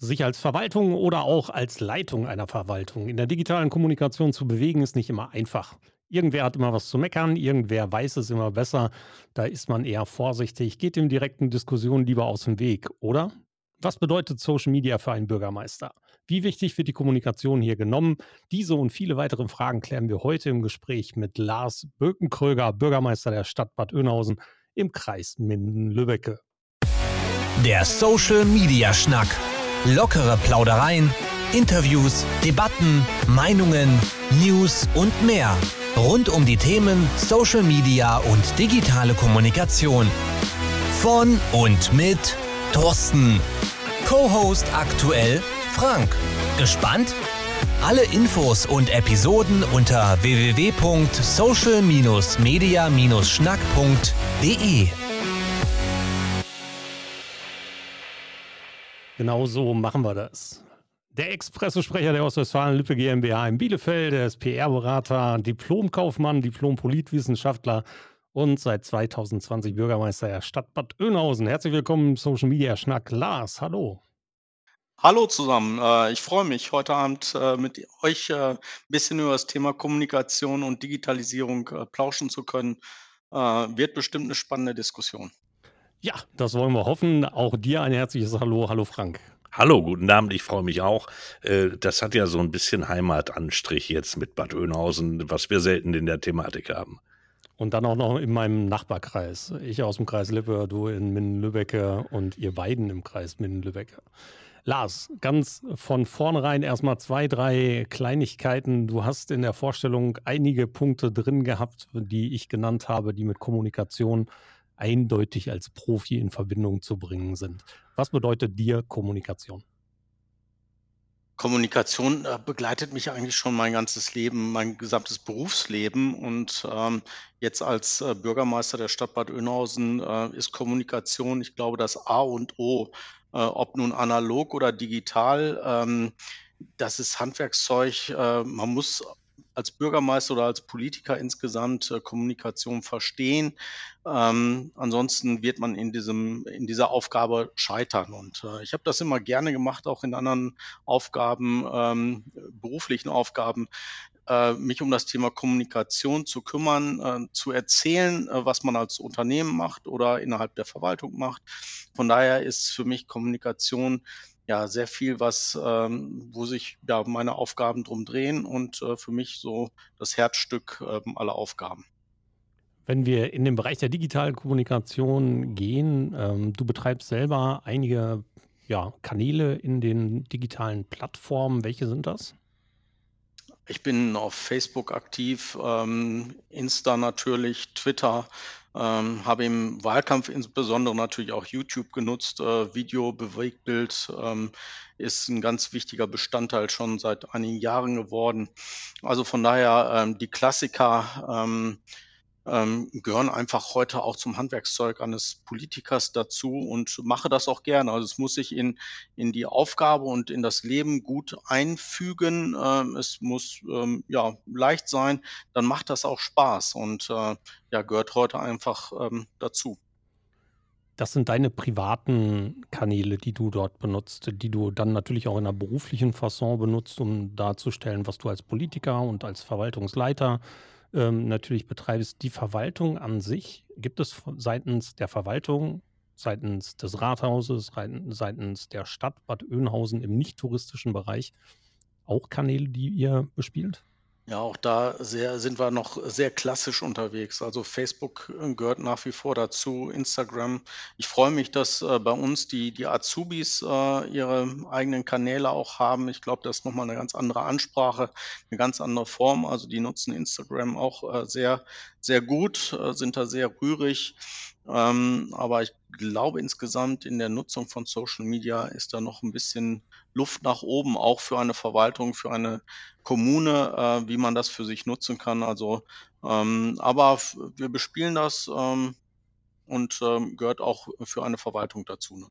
Sich als Verwaltung oder auch als Leitung einer Verwaltung in der digitalen Kommunikation zu bewegen, ist nicht immer einfach. Irgendwer hat immer was zu meckern, irgendwer weiß es immer besser. Da ist man eher vorsichtig, geht dem direkten Diskussionen lieber aus dem Weg, oder? Was bedeutet Social Media für einen Bürgermeister? Wie wichtig wird die Kommunikation hier genommen? Diese und viele weitere Fragen klären wir heute im Gespräch mit Lars Bökenkröger, Bürgermeister der Stadt Bad Oeynhausen im Kreis Minden-Lübbecke. Der Social Media Schnack. Lockere Plaudereien, Interviews, Debatten, Meinungen, News und mehr. Rund um die Themen Social Media und digitale Kommunikation. Von und mit Thorsten. Co-Host aktuell Frank. Gespannt? Alle Infos und Episoden unter www.social-media-schnack.de. Genau so machen wir das. Der Expressosprecher der Ostwestfalen-Lippe GmbH in Bielefeld, der ist PR-Berater, Diplomkaufmann, Diplompolitwissenschaftler und seit 2020 Bürgermeister der Stadt Bad Oeynhausen. Herzlich willkommen im Social Media Schnack. Lars, hallo. Hallo zusammen. Äh, ich freue mich, heute Abend äh, mit euch äh, ein bisschen über das Thema Kommunikation und Digitalisierung plauschen zu können. Wird bestimmt eine spannende Diskussion. Ja, das wollen wir hoffen. Auch dir ein herzliches Hallo. Hallo Frank. Hallo, guten Abend, ich freue mich auch. Äh, das hat ja so ein bisschen Heimatanstrich jetzt mit Bad Oeynhausen, was wir selten in der Thematik haben. Und dann auch noch in meinem Nachbarkreis. Ich aus dem Kreis Lippe, du in Minden-Lübbecke und ihr beiden im Kreis Minden-Lübbecke. Lars, ganz von vornherein erstmal zwei, drei Kleinigkeiten. Du hast in der Vorstellung einige Punkte drin gehabt, die ich genannt habe, die mit Kommunikation eindeutig als Profi in Verbindung zu bringen sind. Was bedeutet dir Kommunikation? Kommunikation äh, begleitet mich eigentlich schon mein ganzes Leben, mein gesamtes Berufsleben. Und ähm, jetzt als äh, Bürgermeister der Stadt Bad Oeynhausen äh, ist Kommunikation, ich glaube, das A und O, äh, ob nun analog oder digital. Ähm, das ist Handwerkszeug. Äh, man muss als Bürgermeister oder als Politiker insgesamt äh, Kommunikation verstehen. Ähm, ansonsten wird man in, diesem, in dieser Aufgabe scheitern. Und äh, ich habe das immer gerne gemacht, auch in anderen Aufgaben, ähm, beruflichen Aufgaben, äh, mich um das Thema Kommunikation zu kümmern, äh, zu erzählen, äh, was man als Unternehmen macht oder innerhalb der Verwaltung macht. Von daher ist für mich Kommunikation ja sehr viel, was, ähm, wo sich ja meine Aufgaben drum drehen und äh, für mich so das Herzstück ähm, aller Aufgaben. Wenn wir in den Bereich der digitalen Kommunikation gehen, ähm, du betreibst selber einige ja, Kanäle in den digitalen Plattformen. Welche sind das? Ich bin auf Facebook aktiv, ähm, Insta natürlich, Twitter, ähm, habe im Wahlkampf insbesondere natürlich auch YouTube genutzt. Äh, Video, Bewegtbild ähm, ist ein ganz wichtiger Bestandteil schon seit einigen Jahren geworden. Also von daher ähm, die Klassiker, ähm, gehören einfach heute auch zum Handwerkszeug eines Politikers dazu und mache das auch gerne. Also es muss sich in, in die Aufgabe und in das Leben gut einfügen. Ähm, es muss ähm, ja leicht sein, dann macht das auch Spaß und äh, ja, gehört heute einfach ähm, dazu. Das sind deine privaten Kanäle, die du dort benutzt, die du dann natürlich auch in einer beruflichen Fasson benutzt, um darzustellen, was du als Politiker und als Verwaltungsleiter ähm, natürlich betreibst, die Verwaltung an sich, gibt es seitens der Verwaltung, seitens des Rathauses, seitens der Stadt Bad Oeynhausen im nicht-touristischen Bereich auch Kanäle, die ihr bespielt? Ja, auch da sehr sind wir noch sehr klassisch unterwegs. Also Facebook äh, gehört nach wie vor dazu, Instagram. Ich freue mich, dass äh, bei uns die, die Azubis äh, ihre eigenen Kanäle auch haben. Ich glaube, das ist nochmal eine ganz andere Ansprache, eine ganz andere Form. Also die nutzen Instagram auch äh, sehr, sehr gut, äh, sind da sehr rührig. Ähm, aber ich glaube insgesamt in der Nutzung von Social Media ist da noch ein bisschen Luft nach oben, auch für eine Verwaltung, für eine Kommune, äh, wie man das für sich nutzen kann. Also, ähm, aber wir bespielen das ähm, und ähm, gehört auch für eine Verwaltung dazu. Ne?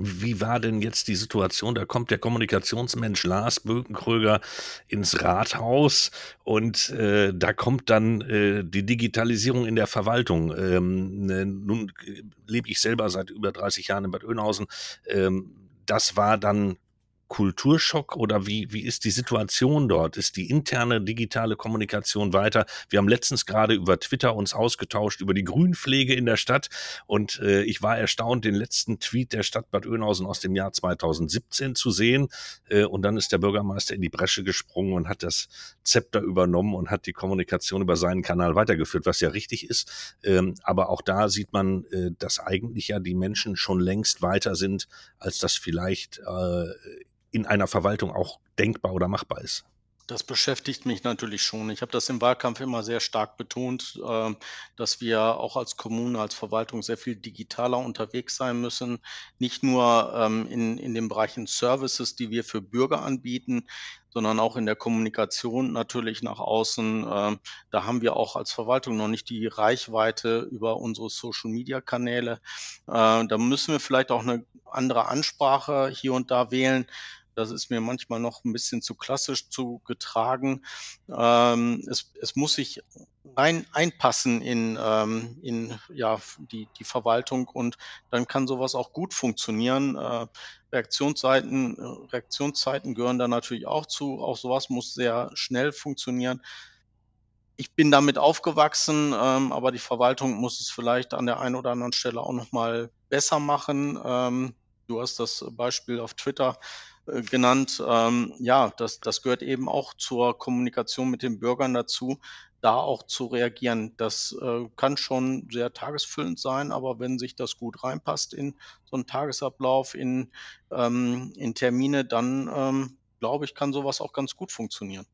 Wie war denn jetzt die Situation? Da kommt der Kommunikationsmensch Lars Bökenkröger ins Rathaus und äh, da kommt dann äh, die Digitalisierung in der Verwaltung. Ähm, ne, nun lebe ich selber seit über 30 Jahren in Bad Oeynhausen. Ähm, das war dann Kulturschock oder wie, wie ist die Situation dort? Ist die interne digitale Kommunikation weiter? Wir haben letztens gerade über Twitter uns ausgetauscht über die Grünpflege in der Stadt und äh, ich war erstaunt, den letzten Tweet der Stadt Bad Oeynhausen aus dem Jahr 2017 zu sehen äh, und dann ist der Bürgermeister in die Bresche gesprungen und hat das Zepter übernommen und hat die Kommunikation über seinen Kanal weitergeführt, was ja richtig ist. Ähm, aber auch da sieht man, äh, dass eigentlich ja die Menschen schon längst weiter sind, als das vielleicht äh, in einer Verwaltung auch denkbar oder machbar ist? Das beschäftigt mich natürlich schon. Ich habe das im Wahlkampf immer sehr stark betont, ähm, dass wir auch als Kommune, als Verwaltung sehr viel digitaler unterwegs sein müssen. Nicht nur ähm, in, in den Bereichen Services, die wir für Bürger anbieten, sondern auch in der Kommunikation natürlich nach außen. Ähm, da haben wir auch als Verwaltung noch nicht die Reichweite über unsere Social-Media-Kanäle. Äh, da müssen wir vielleicht auch eine andere Ansprache hier und da wählen. Das ist mir manchmal noch ein bisschen zu klassisch zu getragen. Ähm, es es muss sich rein einpassen in, ähm, in ja, die die Verwaltung und dann kann sowas auch gut funktionieren. Äh, Reaktionszeiten äh, Reaktionszeiten gehören da natürlich auch zu. Auch sowas muss sehr schnell funktionieren. Ich bin damit aufgewachsen, ähm, aber die Verwaltung muss es vielleicht an der einen oder anderen Stelle auch noch mal besser machen. Ähm, du hast das Beispiel auf Twitter genannt. Ähm, ja, das das gehört eben auch zur Kommunikation mit den Bürgern dazu, da auch zu reagieren. Das, äh, kann schon sehr tagesfüllend sein, aber wenn sich das gut reinpasst in so 'n Tagesablauf, in ähm, in Termine, dann, ähm, glaube ich, kann sowas auch ganz gut funktionieren.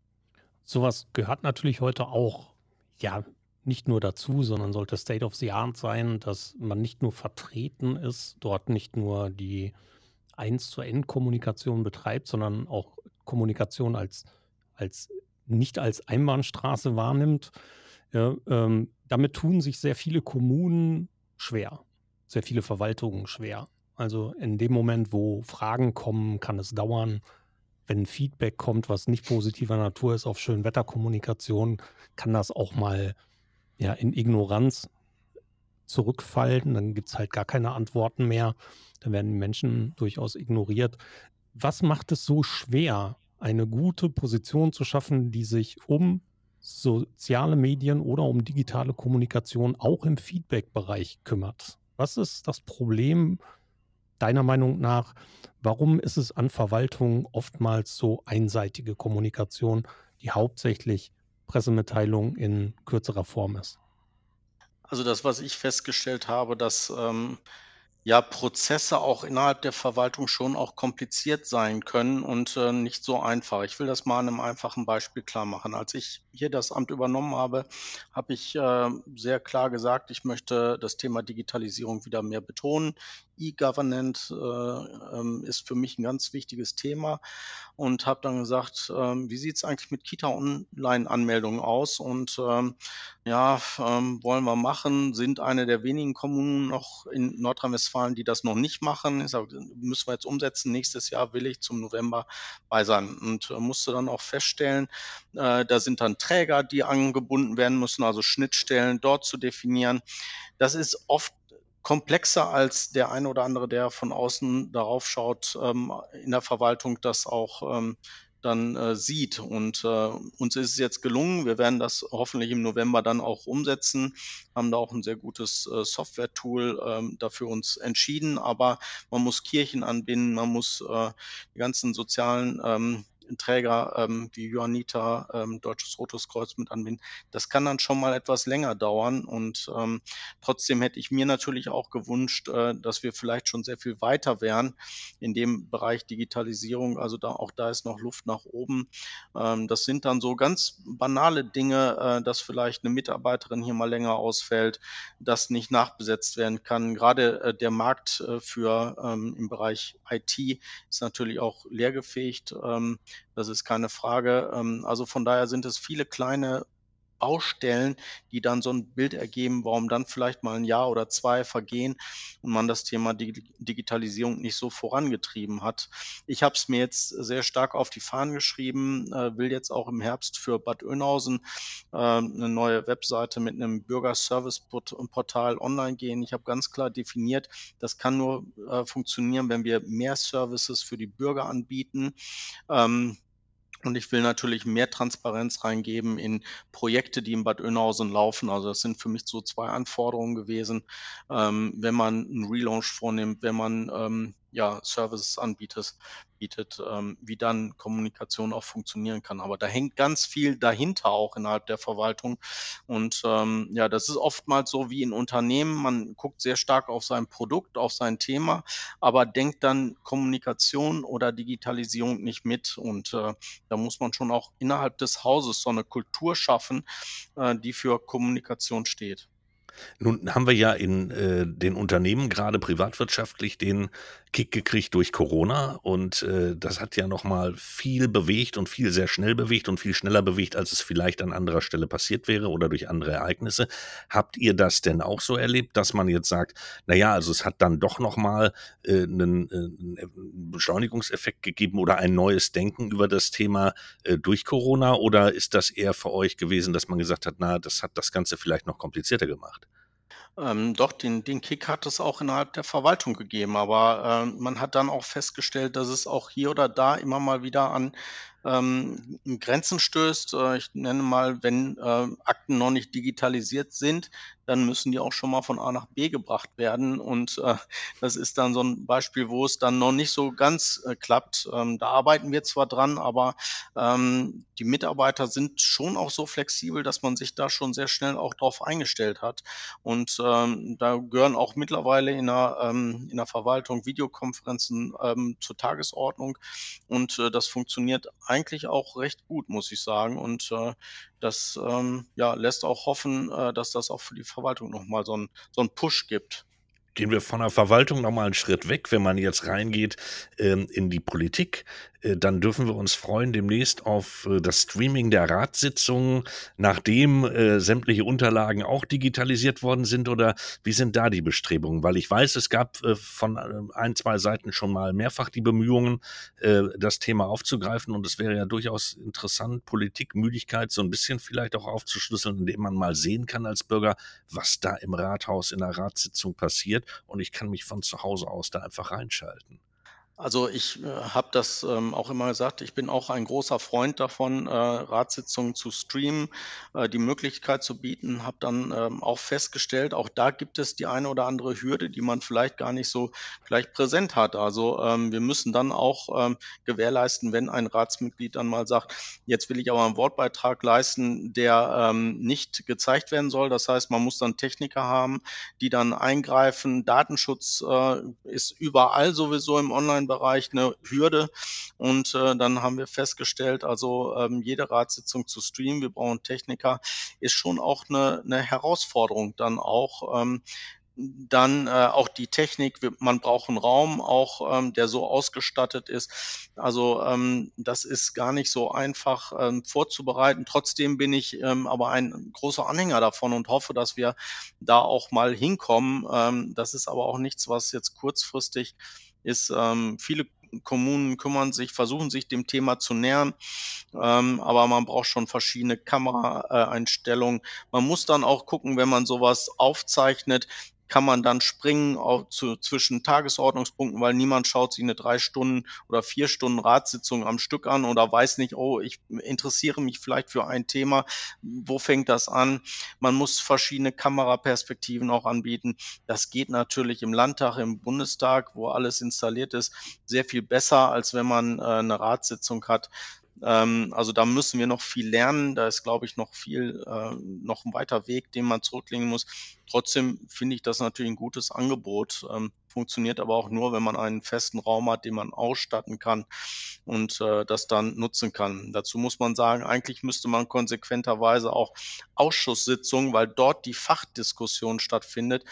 Sowas gehört natürlich heute auch, ja, nicht nur dazu, sondern sollte State of the Art sein, dass man nicht nur vertreten ist, dort nicht nur die Eins-zu-End-Kommunikation betreibt, sondern auch Kommunikation als als nicht als Einbahnstraße wahrnimmt. Ja, ähm, damit tun sich sehr viele Kommunen schwer, sehr viele Verwaltungen schwer. Also in dem Moment, wo Fragen kommen, kann es dauern. Wenn Feedback kommt, was nicht positiver Natur ist auf Schönwetterkommunikation, kann das auch mal ja, in Ignoranz zurückfallen. Dann gibt es halt gar keine Antworten mehr. Dann werden die Menschen durchaus ignoriert. Was macht es so schwer, eine gute Position zu schaffen, die sich um soziale Medien oder um digitale Kommunikation auch im Feedback-Bereich kümmert? Was ist das Problem deiner Meinung nach? Warum ist es an Verwaltungen oftmals so einseitige Kommunikation, die hauptsächlich Pressemitteilung in kürzerer Form ist? Also das, was ich festgestellt habe, dass, ähm, ja, Prozesse auch innerhalb der Verwaltung schon auch kompliziert sein können und, äh, nicht so einfach. Ich will das mal an einem einfachen Beispiel klar machen. Als ich hier das Amt übernommen habe, habe ich, äh, sehr klar gesagt, ich möchte das Thema Digitalisierung wieder mehr betonen. E-Governance, äh, ähm, ist für mich ein ganz wichtiges Thema und habe dann gesagt, ähm: „Wie sieht's eigentlich mit Kita-Online-Anmeldungen aus?“ Und, ähm, ja, wollen wir machen, sind eine der wenigen Kommunen noch in Nordrhein-Westfalen, die das noch nicht machen. Ich sage: „Müssen wir jetzt umsetzen. Nächstes Jahr will ich zum November bei sein.“ Und, äh, musste dann auch feststellen, äh, da sind dann Träger, die angebunden werden müssen, also Schnittstellen dort zu definieren. Das ist oft komplexer als der eine oder andere, der von außen darauf schaut, ähm, in der Verwaltung das auch, ähm, dann, äh, sieht. Und, äh, uns ist es jetzt gelungen. Wir werden das hoffentlich im November dann auch umsetzen, haben da auch ein sehr gutes, äh, Software-Tool, ähm, dafür uns entschieden. Aber man muss Kirchen anbinden, man muss, äh, die ganzen sozialen, ähm, Träger, ähm, wie Johanniter, ähm, Deutsches Rotes Kreuz mit anbinden. Das kann dann schon mal etwas länger dauern und, ähm, trotzdem hätte ich mir natürlich auch gewünscht, äh, dass wir vielleicht schon sehr viel weiter wären in dem Bereich Digitalisierung. Also, da auch da ist noch Luft nach oben. Ähm, das sind dann so ganz banale Dinge, äh, dass vielleicht eine Mitarbeiterin hier mal länger ausfällt, dass nicht nachbesetzt werden kann. Gerade äh, der Markt, äh, für, ähm im Bereich IT ist natürlich auch leergefegt. Ähm, das ist keine Frage. Ähm, also von daher sind es viele kleine Baustellen, die dann so 'n Bild ergeben, warum dann vielleicht mal 'n Jahr oder 2 vergehen und man das Thema Digi Digitalisierung nicht so vorangetrieben hat. Ich habe es mir jetzt sehr stark auf die Fahnen geschrieben, äh, will jetzt auch im Herbst für Bad Oeynhausen, ähm, 'ne neue Webseite mit 'nem Bürgerservice-Port Portal online gehen. Ich habe ganz klar definiert, das kann nur, äh, funktionieren, wenn wir mehr Services für die Bürger anbieten. Ähm, und ich will natürlich mehr Transparenz reingeben in Projekte, die in Bad Oeynhausen laufen. Also, das sind für mich so 2 Anforderungen gewesen. Ähm, wenn man 'n Relaunch vornimmt, wenn man, ähm, ja, Services anbietet bietet, ähm, wie dann Kommunikation auch funktionieren kann. Aber da hängt ganz viel dahinter auch innerhalb der Verwaltung. Und, ähm, ja, das ist oftmals so wie in Unternehmen. Man guckt sehr stark auf sein Produkt, auf sein Thema, aber denkt dann Kommunikation oder Digitalisierung nicht mit. Und, äh, da muss man schon auch innerhalb des Hauses so 'ne Kultur schaffen, äh, die für Kommunikation steht. Nun haben wir ja in, äh, den Unternehmen grade privatwirtschaftlich den Kick gekriegt durch Corona und, äh, das hat ja noch mal viel bewegt und viel sehr schnell bewegt und viel schneller bewegt, als es vielleicht an anderer Stelle passiert wäre oder durch andere Ereignisse. Habt ihr das denn auch so erlebt, dass man jetzt sagt: „Na ja, also es hat dann doch noch mal, äh, 'nen, äh 'n Eff 'n Beschleunigungseffekt gegeben oder ein neues Denken über das Thema, äh, durch Corona?“ Oder ist das eher für euch gewesen, dass man gesagt hat: „Na, das hat das Ganze vielleicht noch komplizierter gemacht?“ Ähm, doch, den den Kick hat es auch innerhalb der Verwaltung gegeben, aber, ähm, man hat dann auch festgestellt, dass es auch hier oder da immer mal wieder an, ähm, Grenzen stößt. Äh, ich nenne mal, wenn, ähm, Akten noch nicht digitalisiert sind, dann müssen die auch schon mal von A nach B gebracht werden. Und, äh, das ist dann so 'n Beispiel, wo es dann noch nicht so ganz, äh, klappt. Ähm, da arbeiten wir zwar dran, aber, ähm, die Mitarbeiter sind schon auch so flexibel, dass man sich da schon sehr schnell auch drauf eingestellt hat. Und, ähm, da gehören auch mittlerweile in der ähm, in der Verwaltung Videokonferenzen, ähm, zur Tagesordnung. Und, äh, das funktioniert eigentlich auch recht gut, muss ich sagen. Und, äh, das, ähm, ja, lässt auch hoffen, äh, dass das auch für die Verwaltung noch mal so 'n so 'n Push gibt. Gehen wir von der Verwaltung noch mal 'n Schritt weg. Wenn man jetzt reingeht, ähm, in die Politik, äh, dann dürfen wir uns freuen demnächst auf, äh, das Streaming der Ratssitzungen, nachdem, äh, sämtliche Unterlagen auch digitalisiert worden sind. Oder wie sind da die Bestrebungen? Weil ich weiß, es gab, äh, von, ähm, 1, 2 Seiten schon mal mehrfach die Bemühungen, äh, das Thema aufzugreifen. Und es wäre ja durchaus interessant, Politikmüdigkeit so 'n bisschen vielleicht auch aufzuschlüsseln, indem man mal sehen kann als Bürger, was da im Rathaus in 'ner Ratssitzung passiert. Und ich kann mich von zu Hause aus da einfach reinschalten. Also, ich, äh, habe das, ähm, auch immer gesagt, ich bin auch ein großer Freund davon, äh, Ratssitzungen zu streamen, äh, die Möglichkeit zu bieten. Habe dann, ähm, auch festgestellt, auch da gibt es die eine oder andere Hürde, die man vielleicht gar nicht so gleich präsent hat. Also, ähm, wir müssen dann auch, ähm, gewährleisten, wenn ein Ratsmitglied dann mal sagt: „Jetzt will ich aber 'n Wortbeitrag leisten, der, ähm, nicht gezeigt werden soll.“ Das heißt, man muss dann Techniker haben, die dann eingreifen. Datenschutz, äh, ist überall sowieso im Onlinebereich 'ne Hürde. Und, äh, dann haben wir festgestellt, also, ähm, jede Ratssitzung zu streamen, wir brauchen Techniker, ist schon auch 'ne 'ne Herausforderung dann auch. Ähm, dann, äh, auch die Technik, man braucht 'n Raum auch, ähm, der so ausgestattet ist. Also, ähm, das ist gar nicht so einfach, ähm, vorzubereiten. Trotzdem bin ich, ähm, aber ein großer Anhänger davon und hoffe, dass wir da auch mal hinkommen. Ähm, das ist aber auch nichts, was jetzt kurzfristig ist. Ähm, viele Kommunen kümmern sich versuchen sich dem Thema zu nähern, ähm, aber man braucht schon verschiedene Kamera äh, Einstellungen. Man muss dann auch gucken, wenn man so was aufzeichnet, kann man dann springen au zu zwischen Tagesordnungspunkten, weil niemand schaut sich 'ne 3 Stunden oder 4 Stunden Ratssitzung am Stück an oder weiß nicht: „Oh, ich interessiere mich vielleicht für ein Thema. Wo fängt das an?“ Man muss verschiedene Kameraperspektiven auch anbieten. Das geht natürlich im Landtag, im Bundestag, wo alles installiert ist, sehr viel besser, als wenn man, äh, 'ne Ratssitzung hat. Ähm, also, da müssen wir noch viel lernen. Da ist, glaube ich, noch viel äh, noch 'n weiter Weg, den man zurücklegen muss. Trotzdem finde ich das natürlich 'n gutes Angebot, ähm, funktioniert aber auch nur, wenn man einen festen Raum hat, den man ausstatten kann und, äh, das dann nutzen kann. Dazu muss man sagen, eigentlich müsste man konsequenterweise auch Ausschusssitzungen, weil dort die Fachdiskussion stattfindet,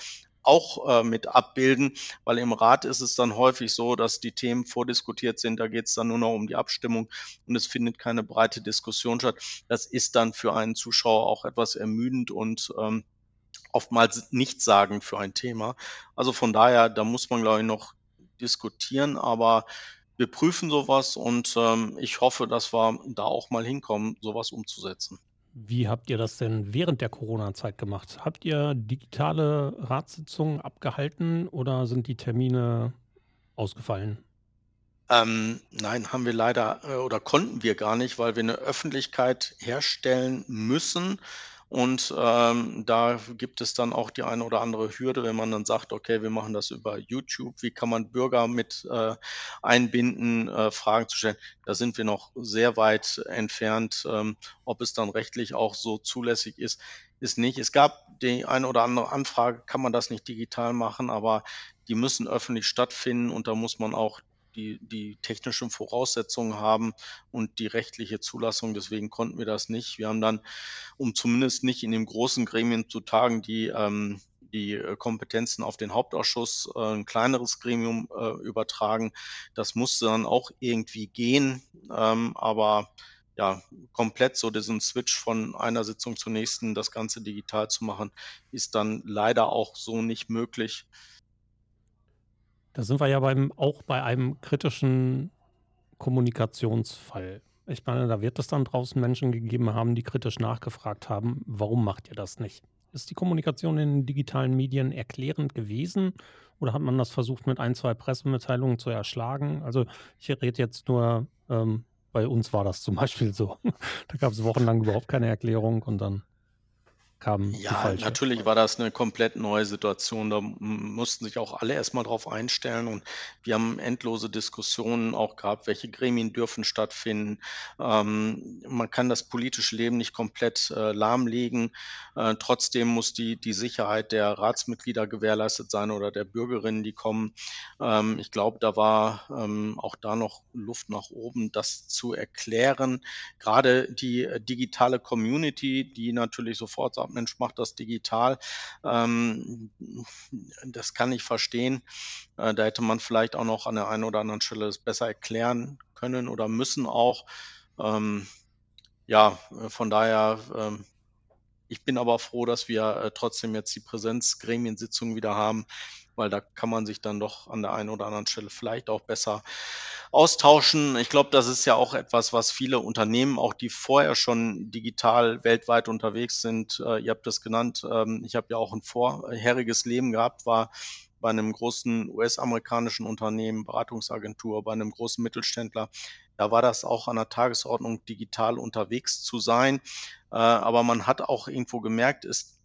auch, äh, mit abbilden, weil im Rat ist es dann häufig so, dass die Themen vordiskutiert sind. Da geht's dann nur noch um die Abstimmung und es findet keine breite Diskussion statt. Das ist dann für einen Zuschauer auch etwas ermüdend und, ähm, oftmals nichtssagend für ein Thema. Also, von daher, da muss man, glaube ich, noch diskutieren, aber wir prüfen so was und, ähm, ich hoffe, dass wir da auch mal hinkommen, so was umzusetzen. Wie habt ihr das denn während der Corona-Zeit gemacht? Habt ihr digitale Ratssitzungen abgehalten oder sind die Termine ausgefallen? Ähm, nein, haben wir leider, äh, oder konnten wir gar nicht, weil wir 'ne Öffentlichkeit herstellen müssen und, ähm, da gibt es dann auch die eine oder andere Hürde, wenn man dann sagt: „Okay, wir machen das über YouTube.“ Wie kann man Bürger mit, äh, einbinden, äh, Fragen zu stellen? Da sind wir noch sehr weit entfernt. Ähm, ob es dann rechtlich auch so zulässig ist, ist nicht. Es gab die eine oder andere Anfrage: „Kann man das nicht digital machen?“ Aber die müssen öffentlich stattfinden und da muss man auch die die technischen Voraussetzungen haben und die rechtliche Zulassung. Deswegen konnten wir das nicht. Wir haben dann, um zumindest nicht in den großen Gremien zu tagen, die, ähm die, äh, Kompetenzen auf den Hauptausschuss, äh, 'n kleineres Gremium, äh, übertragen. Das musste dann auch irgendwie gehen, ähm, aber ja, komplett so diesen Switch von einer Sitzung zur nächsten, das Ganze digital zu machen, ist dann leider auch so nicht möglich. Da sind wir ja beim auch bei einem kritischen Kommunikationsfall. Ich meine, da wird es dann draußen Menschen gegeben haben, die kritisch nachgefragt haben: „Warum macht ihr das nicht?“ Ist die Kommunikation in den digitalen Medien erklärend gewesen oder hat man das versucht, mit 1, 2 Pressemitteilungen zu erschlagen? Also, ich rede jetzt nur ähm, bei uns war das zum Beispiel so. Da gab's wochenlang überhaupt keine Erklärung und dann kam die Ja, natürlich war das 'ne komplett neue Situation. Da mussten sich auch alle erst mal drauf einstellen und wir haben endlose Diskussionen auch gehabt, welche Gremien dürfen stattfinden. Ähm, man kann das politische Leben nicht komplett, äh, lahmlegen. Äh, trotzdem muss die die Sicherheit der Ratsmitglieder gewährleistet sein oder der Bürgerinnen, die kommen. Ähm, ich glaube, da war, ähm, auch da noch Luft nach oben, das zu erklären. Grade die, äh, digitale Community, die natürlich sofort sagt: „Mensch, mach das digital.“ Ähm, das kann ich verstehen. Äh, da hätte man vielleicht auch noch an der einen oder anderen Stelle es besser erklären können oder müssen auch. Ähm, ja, äh, von daher, ähm ich bin aber froh, dass wir, äh, trotzdem jetzt die Präsenz-Gremiensitzungen wieder haben, weil da kann man sich dann doch an der einen oder anderen Stelle vielleicht auch besser austauschen. Ich glaube, das ist ja auch etwas, was viele Unternehmen, auch die vorher schon digital weltweit unterwegs sind äh, ihr habt das genannt, ähm, ich habe ja auch 'n vorheriges Leben gehabt, war bei 'nem großen US-amerikanischen Unternehmen, Beratungsagentur, bei 'nem großen Mittelständler. Da war das auch an der Tagesordnung, digital unterwegs zu sein. Äh, aber man hat auch irgendwo gemerkt, es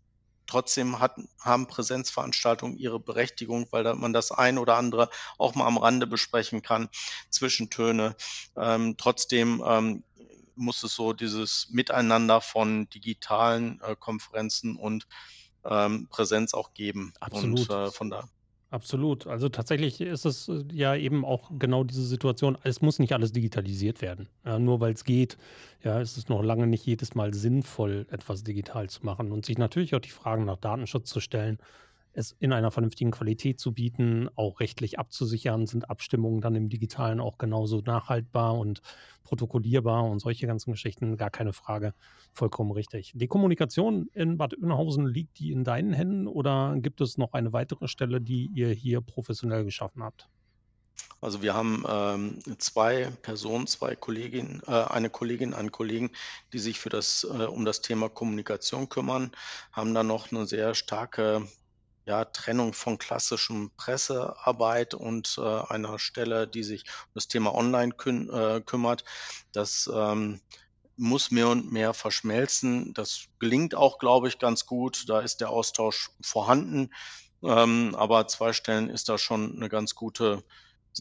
trotzdem hatten haben Präsenzveranstaltungen ihre Berechtigung, weil da man das ein oder andere auch mal am Rande besprechen kann, Zwischentöne. Ähm, trotzdem, ähm, muss es so dieses Miteinander von digitalen, äh, Konferenzen und, ähm, Präsenz auch geben und, Absolut. äh, von da Absolut. Also, tatsächlich ist es, äh, ja eben auch genau diese Situation. Es muss nicht alles digitalisiert werden. Ja, nur weil's geht, ja, ist es noch lange nicht jedes Mal sinnvoll, etwas digital zu machen und sich natürlich auch die Fragen nach Datenschutz zu stellen, es in einer vernünftigen Qualität zu bieten, auch rechtlich abzusichern. Sind Abstimmungen dann im Digitalen auch genauso nachhaltbar und protokollierbar und solche ganzen Geschichten, gar keine Frage. Vollkommen richtig. Die Kommunikation in Bad Oeynhausen, liegt die in deinen Händen oder gibt es noch eine weitere Stelle, die ihr hier professionell geschaffen habt? Also, wir haben, ähm, 2 Personen, 2 Kolleginnen äh, eine Kollegin, einen Kollegen, die sich für das äh, um das Thema Kommunikation kümmern, haben dann noch 'ne sehr starke, ja, Trennung von klassischem Pressearbeit und, äh, einer Stelle, die sich um das Thema Online kün äh, kümmert. Das, ähm, muss mehr und mehr verschmelzen. Das gelingt auch, glaube ich, ganz gut. Da ist der Austausch vorhanden. Ähm, aber 2 Stellen ist da schon 'ne ganz gute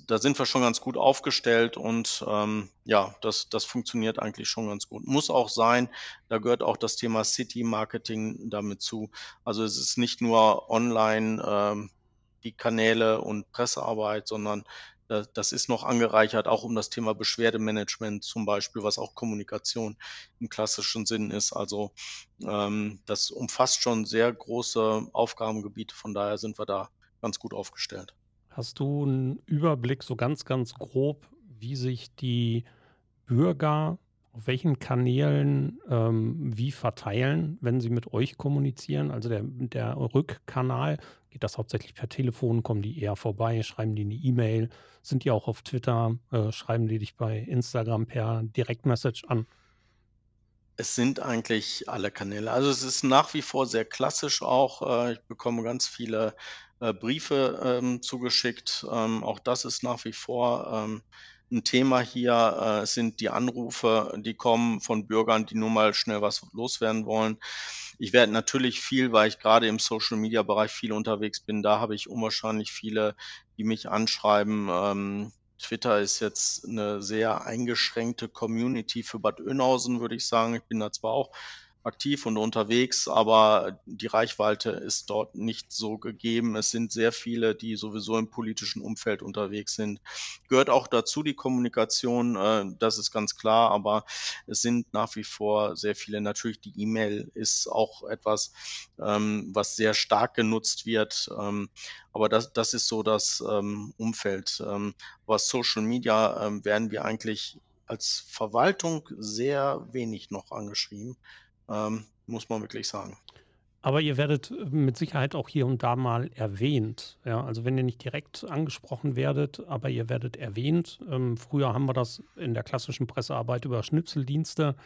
da sind wir schon ganz gut aufgestellt und, ähm, ja, das das funktioniert eigentlich schon ganz gut. Muss auch sein, da gehört auch das Thema City-Marketing da mit zu. Also, es ist nicht nur online, ähm, die Kanäle und Pressearbeit, sondern da das ist noch angereichert, auch um das Thema Beschwerdemanagement zum Beispiel, was auch Kommunikation im klassischen Sinn ist. Also, ähm, das umfasst schon sehr große Aufgabengebiete, von daher sind wir da ganz gut aufgestellt. Hast du 'n Überblick so ganz, ganz grob, wie sich die Bürger auf welchen Kanälen, ähm, wie verteilen, wenn sie mit euch kommunizieren? Also, der der Rückkanal, geht das hauptsächlich per Telefon? Kommen die eher vorbei? Schreiben die 'ne E-Mail? Sind die auch auf Twitter? Äh, schreiben die dich bei Instagram per Direktmessage an? Es sind eigentlich alle Kanäle. Also, es ist nach wie vor sehr klassisch auch. Äh, ich bekomme ganz viele, äh, Briefe, ähm, zugeschickt. Ähm, auch das ist nach wie vor, ähm, 'n Thema hier. Äh, es sind die Anrufe, die kommen von Bürgern, die nur mal schnell was loswerden wollen. Ich werde natürlich viel weil ich grade im Social-Media-Bereich viel unterwegs bin, da habe ich unwahrscheinlich viele, die mich anschreiben. Ähm, Twitter ist jetzt 'ne sehr eingeschränkte Community für Bad Oeynhausen, würde ich sagen. Ich bin da zwar auch aktiv und unterwegs, aber die Reichweite ist dort nicht so gegeben. Es sind sehr viele, die sowieso im politischen Umfeld unterwegs sind. Gehört auch dazu, die Kommunikation, äh, das ist ganz klar, aber es sind nach wie vor sehr viele natürlich die E-Mail ist auch etwas, ähm, was sehr stark genutzt wird, ähm, aber das das ist so das, ähm, Umfeld. Ähm, was Social Media, ähm, werden wir eigentlich als Verwaltung sehr wenig noch angeschrieben, ähm, muss man wirklich sagen. Aber ihr werdet, äh, mit Sicherheit auch hier und da mal erwähnt, ja? Also, wenn ihr nicht direkt angesprochen werdet, aber ihr werdet erwähnt. Ähm, früher haben wir das in der klassischen Pressearbeit über Schnipseldienste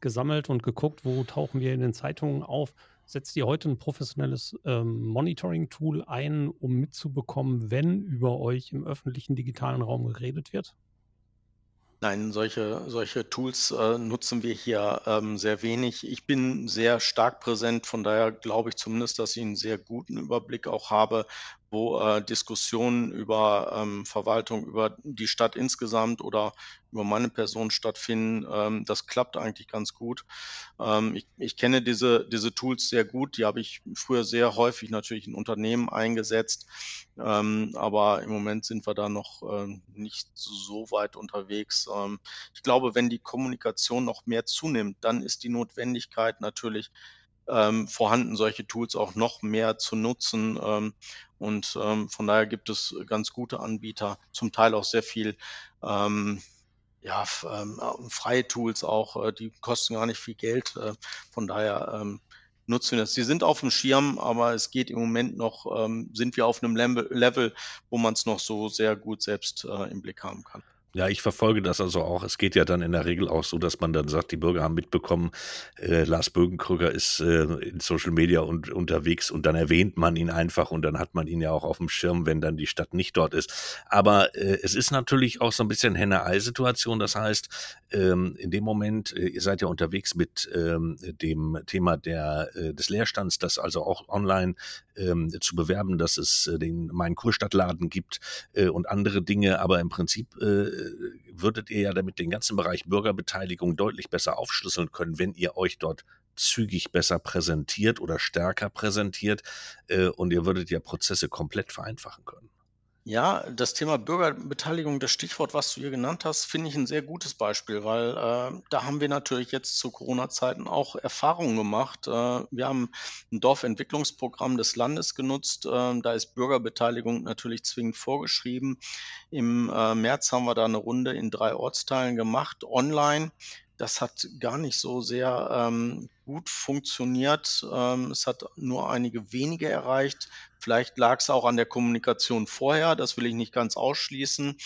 gesammelt und geguckt, wo tauchen wir in den Zeitungen auf. Setzt ihr heute 'n professionelles, ähm, Monitoring-Tool ein, um mitzubekommen, wenn über euch im öffentlichen digitalen Raum geredet wird? Nein, solche solche Tools, äh, nutzen wir hier, ähm, sehr wenig. Ich bin sehr stark präsent, von daher glaube ich zumindest, dass ich 'n sehr guten Überblick auch habe, wo, äh, Diskussionen über, ähm, Verwaltung, über die Stadt insgesamt oder über meine Person stattfinden. Ähm, das klappt eigentlich ganz gut. Ähm, ich ich kenne diese diese Tools sehr gut, die habe ich früher sehr häufig natürlich in Unternehmen eingesetzt, ähm, aber im Moment sind wir da noch, ähm, nicht so weit unterwegs. Ähm, ich glaube, wenn die Kommunikation noch mehr zunimmt, dann ist die Notwendigkeit natürlich, ähm, vorhanden, solche Tools auch noch mehr zu nutzen, ähm, und, ähm, von daher gibt es ganz gute Anbieter, zum Teil auch sehr viel, ähm, ja, ähm, äh, freie Tools auch, äh, die kosten gar nicht viel Geld. Äh, von daher, ähm, nutzen wir das. Sie sind auf'm Schirm, aber es geht im Moment noch sind wir auf 'nem Lembe Level, wo man's noch so sehr gut selbst, äh, im Blick haben kann. Ja, ich verfolge das also auch. Es geht ja dann in der Regel auch so, dass man dann sagt, die Bürger haben mitbekommen, äh, Lars Bögenkröger ist, äh, in Social Media un unterwegs und dann erwähnt man ihn einfach und dann hat man ihn ja auch auf'm Schirm, wenn dann die Stadt nicht dort ist. Aber, äh, es ist natürlich auch so 'n bisschen Henne-Ei-Situation. Das heißt, ähm, in dem Moment äh, ihr seid ja unterwegs mit, ähm, dem Thema der äh, des Leerstands, das also auch online, ähm, zu bewerben, dass es, äh, den Mein-Kurstadt-Laden gibt, äh, und andere Dinge. Aber im Prinzip, würdet ihr ja damit den ganzen Bereich Bürgerbeteiligung deutlich besser aufschlüsseln können, wenn ihr euch dort zügig besser präsentiert oder stärker präsentiert, äh, und ihr würdet ja Prozesse komplett vereinfachen können. Ja, das Thema Bürgerbeteiligung, das Stichwort, was du hier genannt hast, finde ich 'n sehr gutes Beispiel, weil, äh, da haben wir natürlich jetzt zu Corona-Zeiten auch Erfahrungen gemacht. Äh, wir haben 'n Dorfentwicklungsprogramm des Landes genutzt. Ähm, da ist Bürgerbeteiligung natürlich zwingend vorgeschrieben. Im, äh, März haben wir da 'ne Runde in 3 Ortsteilen gemacht, online. Das hat gar nicht so sehr, ähm, gut funktioniert. Ähm, es hat nur einige wenige erreicht. Vielleicht lag's auch an der Kommunikation vorher, das will ich nicht ganz ausschließen,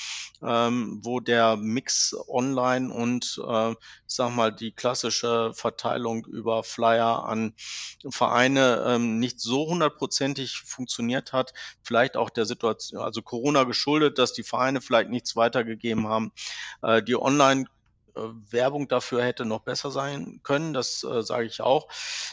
ähm, wo der Mix online und, äh, sage mal, die klassische Verteilung über Flyer an Vereine, ähm, nicht so hundertprozentig funktioniert hat. Vielleicht auch der Situatio also Corona geschuldet, dass die Vereine vielleicht nichts weitergegeben haben. Äh, die Online Werbung dafür hätte noch besser sein können, das, äh, sage ich auch.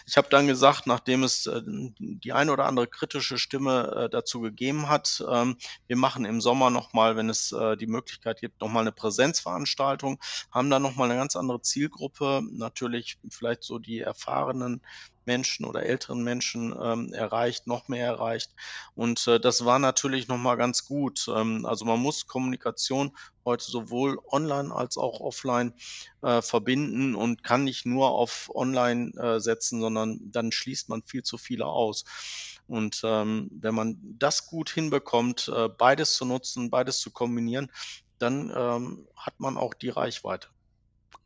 Ich habe dann gesagt, nachdem es, äh, die eine oder andere kritische Stimme, äh, dazu gegeben hat, ähm, wir machen im Sommer noch mal, wenn es, äh, die Möglichkeit gibt, noch mal 'ne Präsenzveranstaltung, haben dann noch mal 'ne ganz andere Zielgruppe, natürlich vielleicht so die erfahrenen Menschen oder älteren Menschen, ähm, erreicht, noch mehr erreicht. Und, äh, das war natürlich noch mal ganz gut. Ähm, also, man muss Kommunikation heute sowohl online als auch offline, äh, verbinden und kann nicht nur auf online, äh, setzen, sondern dann schließt man viel zu viele aus. Und, ähm, wenn man das gut hinbekommt, äh, beides zu nutzen, beides zu kombinieren, dann, ähm, hat man auch die Reichweite.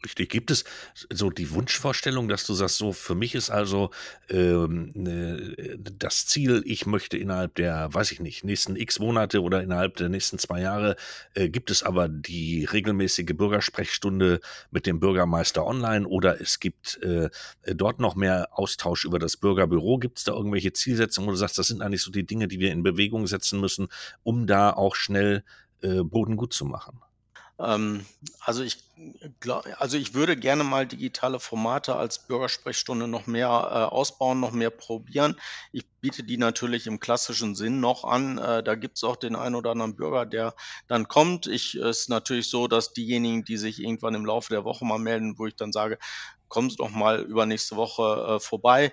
Richtig. Gibt es so die Wunschvorstellung, dass du sagst: „So, für mich ist also, ähm, ne, das Ziel, ich möchte innerhalb der, weiß ich nicht, nächsten X Monate oder innerhalb der nächsten 2 Jahre, äh, gibt es aber die regelmäßige Bürgersprechstunde mit dem Bürgermeister online oder es gibt, äh, dort noch mehr Austausch über das Bürgerbüro.“ Gibt's da irgendwelche Zielsetzungen, wo du sagst: „Das sind eigentlich so die Dinge, die wir in Bewegung setzen müssen, um da auch schnell, äh, Boden gut zu machen?“ Ähm, also ich gla also ich würde gerne mal digitale Formate als Bürgersprechstunde noch mehr, äh, ausbauen, noch mehr probieren. Ich biete die natürlich im klassischen Sinn noch an. Äh, da gibt's auch den einen oder anderen Bürger, der dann kommt. Ich ist natürlich so, dass diejenigen, die sich irgendwann im Laufe der Woche mal melden, wo ich dann sage: „Kommen Sie doch mal übernächste Woche, äh, vorbei.“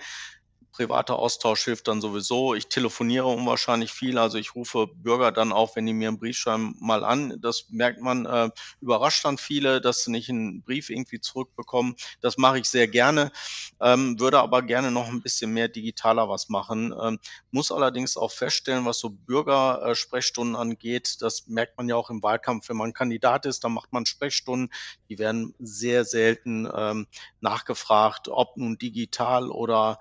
Privater Austausch hilft dann sowieso. Ich telefoniere unwahrscheinlich viel, also ich rufe Bürger dann auch, wenn die mir 'n Brief schreiben, mal an. Das merkt man, äh, überrascht dann viele, dass sie nicht 'n Brief irgendwie zurückbekommen. Das mache ich sehr gerne, ähm, würde aber gerne noch 'n bisschen mehr digitaler was machen. Ähm, muss allerdings auch feststellen, was so Bürger äh, Sprechstunden angeht, das merkt man ja auch im Wahlkampf, wenn man Kandidat ist, dann macht man Sprechstunden. Die werden sehr selten, ähm, nachgefragt, ob nun digital oder,